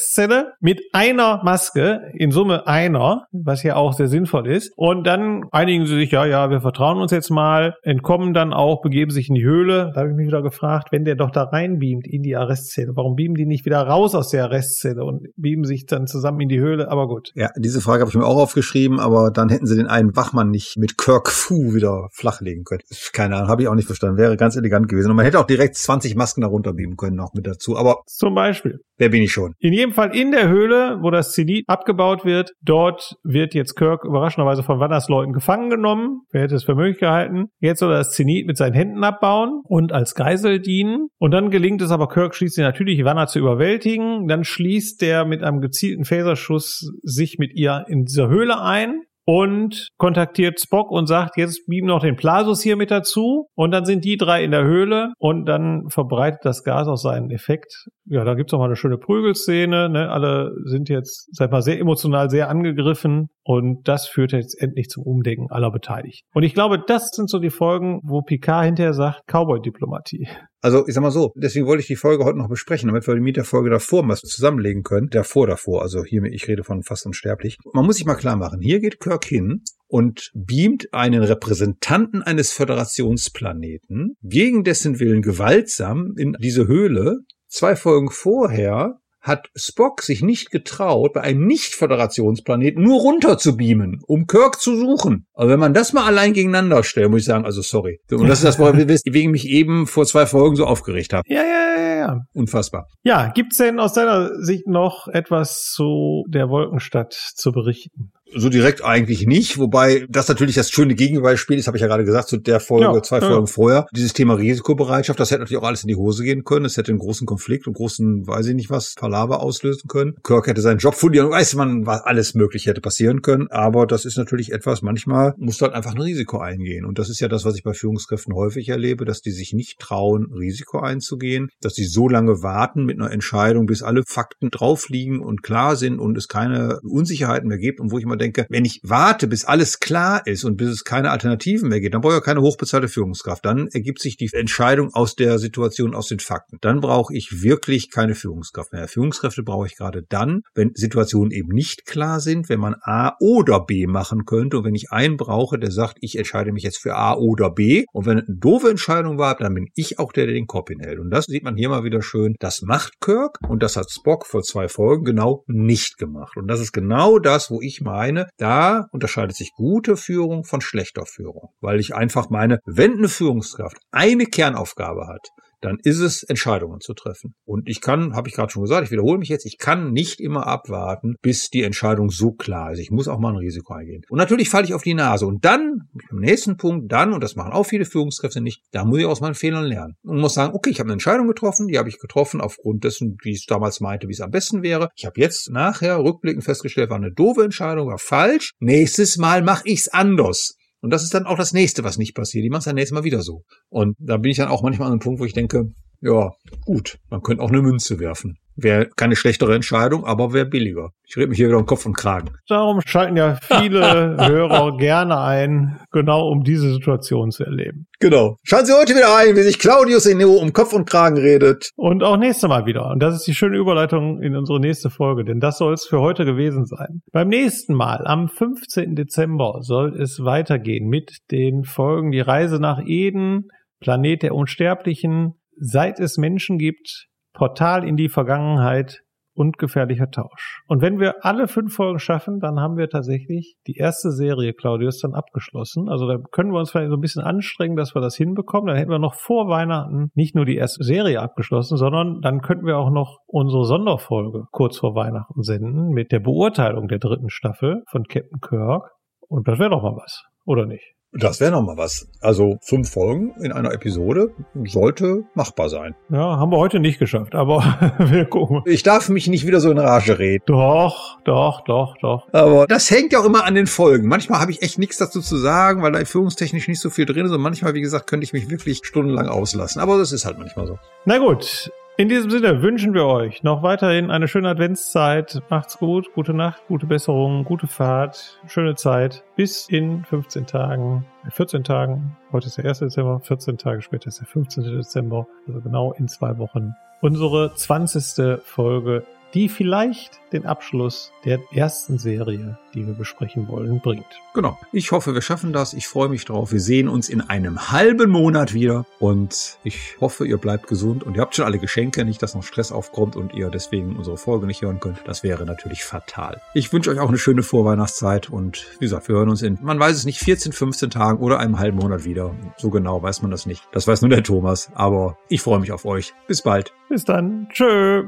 mit einer Maske, in Summe einer, was ja auch sehr sinnvoll ist. Und dann einigen sie sich, ja, ja, wir vertrauen uns jetzt mal, entkommen dann auch, begeben sich in die Höhle. Da habe ich mich wieder gefragt, wenn der doch da reinbeamt in die Arrestzelle, warum beamen die nicht wieder raus aus der Arrestzelle und beamen sich dann zusammen in die Höhle? Aber gut. Ja, diese Frage habe ich mir auch aufgeschrieben, aber dann hätten sie den einen Wachmann nicht mit Kirk Fu wieder flachlegen können. Keine Ahnung, habe ich auch nicht verstanden. Wäre ganz elegant gewesen. Und man hätte auch direkt 20 Masken darunter beamen können noch mit dazu. Aber zum Beispiel. Wer bin ich schon? In jedem Fall in der Höhle, wo das Zenit abgebaut wird, dort wird jetzt Kirk überraschenderweise von Wandersleuten gefangen genommen. Wer hätte es für möglich gehalten? Jetzt soll er das Zenit mit seinen Händen abbauen und als Geisel dienen. Und dann gelingt es aber Kirk schließlich natürlich, Wanner zu überwältigen. Dann schließt der mit einem gezielten Phaserschuss sich mit ihr in dieser Höhle ein und kontaktiert Spock und sagt, jetzt beamen noch den Plasus hier mit dazu. Und dann sind die drei in der Höhle und dann verbreitet das Gas auch seinen Effekt. Ja, da gibt's auch mal eine schöne Prügelszene. Ne? Alle sind jetzt, sag mal, sehr emotional, sehr angegriffen. Und das führt jetzt endlich zum Umdenken aller Beteiligten. Und ich glaube, das sind so die Folgen, wo Picard hinterher sagt, Cowboy-Diplomatie. Also ich sag mal so, deswegen wollte ich die Folge heute noch besprechen, damit wir mit der Folge davor was zusammenlegen können. Davor, davor, also hier, ich rede von fast unsterblich. Man muss sich mal klar machen, hier geht Kirk hin und beamt einen Repräsentanten eines Föderationsplaneten gegen dessen Willen gewaltsam in diese Höhle. Zwei Folgen vorher hat Spock sich nicht getraut, bei einem Nicht-Föderationsplaneten nur runter zu beamen, um Kirk zu suchen. Aber wenn man das mal allein gegeneinander stellt, muss ich sagen, also sorry. Und das ist das, wegen mich eben vor zwei Folgen so aufgeregt habe. Ja, ja, ja, ja. Unfassbar. Ja, gibt's denn aus deiner Sicht noch etwas zu der Wolkenstadt zu berichten? So direkt eigentlich nicht, wobei das natürlich das schöne Gegenbeispiel ist, habe ich ja gerade gesagt, zu der Folge, ja, zwei ja. Folgen vorher. Dieses Thema Risikobereitschaft, das hätte natürlich auch alles in die Hose gehen können. Es hätte einen großen Konflikt und großen, weiß ich nicht was, Palaver auslösen können. Kirk hätte seinen Job verlieren, weiß man, was alles mögliche hätte passieren können. Aber das ist natürlich etwas, manchmal muss halt einfach ein Risiko eingehen. Und das ist ja das, was ich bei Führungskräften häufig erlebe, dass die sich nicht trauen, Risiko einzugehen, dass die so lange warten mit einer Entscheidung, bis alle Fakten drauf liegen und klar sind und es keine Unsicherheiten mehr gibt und wo ich mal denke, wenn ich warte, bis alles klar ist und bis es keine Alternativen mehr gibt, dann brauche ich keine hochbezahlte Führungskraft. Dann ergibt sich die Entscheidung aus der Situation, aus den Fakten. Dann brauche ich wirklich keine Führungskraft mehr. Führungskräfte brauche ich gerade dann, wenn Situationen eben nicht klar sind, wenn man A oder B machen könnte und wenn ich einen brauche, der sagt, ich entscheide mich jetzt für A oder B und wenn eine doofe Entscheidung war, dann bin ich auch der, der den Kopf hinhält. Und das sieht man hier mal wieder schön. Das macht Kirk und das hat Spock vor zwei Folgen genau nicht gemacht. Und das ist genau das, wo ich meine, meine, da unterscheidet sich gute Führung von schlechter Führung, weil ich einfach meine, wenn eine Führungskraft eine Kernaufgabe hat, dann ist es, Entscheidungen zu treffen. Und ich kann, habe ich gerade schon gesagt, ich wiederhole mich jetzt, ich kann nicht immer abwarten, bis die Entscheidung so klar ist. Ich muss auch mal ein Risiko eingehen. Und natürlich falle ich auf die Nase. Und dann, im nächsten Punkt, dann, und das machen auch viele Führungskräfte nicht, da muss ich aus meinen Fehlern lernen. Und muss sagen, okay, ich habe eine Entscheidung getroffen, die habe ich getroffen aufgrund dessen, wie ich damals meinte, wie es am besten wäre. Ich habe jetzt nachher rückblickend festgestellt, war eine doofe Entscheidung, war falsch. Nächstes Mal mache ich es anders. Und das ist dann auch das nächste, was nicht passiert. Die machen es dann nächstes Mal wieder so. Und da bin ich dann auch manchmal an einem Punkt, wo ich denke, ja, gut, man könnte auch eine Münze werfen. Wäre keine schlechtere Entscheidung, aber wäre billiger. Ich rede mich hier wieder um Kopf und Kragen. Darum schalten ja viele Hörer gerne ein, genau um diese Situation zu erleben. Genau. Schalten Sie heute wieder ein, wie sich Claudius Enneo um Kopf und Kragen redet. Und auch nächste Mal wieder. Und das ist die schöne Überleitung in unsere nächste Folge, denn das soll es für heute gewesen sein. Beim nächsten Mal, am 15. Dezember, soll es weitergehen mit den Folgen Die Reise nach Eden, Planet der Unsterblichen, Seit es Menschen gibt, Portal in die Vergangenheit und gefährlicher Tausch. Und wenn wir alle fünf Folgen schaffen, dann haben wir tatsächlich die erste Serie Claudius dann abgeschlossen. Also da können wir uns vielleicht so ein bisschen anstrengen, dass wir das hinbekommen. Dann hätten wir noch vor Weihnachten nicht nur die erste Serie abgeschlossen, sondern dann könnten wir auch noch unsere Sonderfolge kurz vor Weihnachten senden mit der Beurteilung der dritten Staffel von Captain Kirk. Und das wäre doch mal was, oder nicht? Das wäre noch mal was. Also fünf Folgen in einer Episode sollte machbar sein. Ja, haben wir heute nicht geschafft, aber wir gucken. Ich darf mich nicht wieder so in Rage reden. Doch, doch, doch, doch. Aber das hängt ja auch immer an den Folgen. Manchmal habe ich echt nichts dazu zu sagen, weil da führungstechnisch nicht so viel drin ist. Und manchmal, wie gesagt, könnte ich mich wirklich stundenlang auslassen. Aber das ist halt manchmal so. Na gut, in diesem Sinne wünschen wir euch noch weiterhin eine schöne Adventszeit. Macht's gut, gute Nacht, gute Besserung, gute Fahrt, schöne Zeit. Bis in 15 Tagen, 14 Tagen. Heute ist der 1. Dezember, 14 Tage später ist der 15. Dezember. Also genau in zwei Wochen. unsere 20. Folge die vielleicht den Abschluss der ersten Serie, die wir besprechen wollen, bringt. Genau. Ich hoffe, wir schaffen das. Ich freue mich drauf. Wir sehen uns in einem halben Monat wieder. Und ich hoffe, ihr bleibt gesund und ihr habt schon alle Geschenke. Nicht, dass noch Stress aufkommt und ihr deswegen unsere Folge nicht hören könnt. Das wäre natürlich fatal. Ich wünsche euch auch eine schöne Vorweihnachtszeit. Und wie gesagt, wir hören uns in, man weiß es nicht, 14, 15 Tagen oder einem halben Monat wieder. So genau weiß man das nicht. Das weiß nur der Thomas. Aber ich freue mich auf euch. Bis bald. Bis dann. Tschö.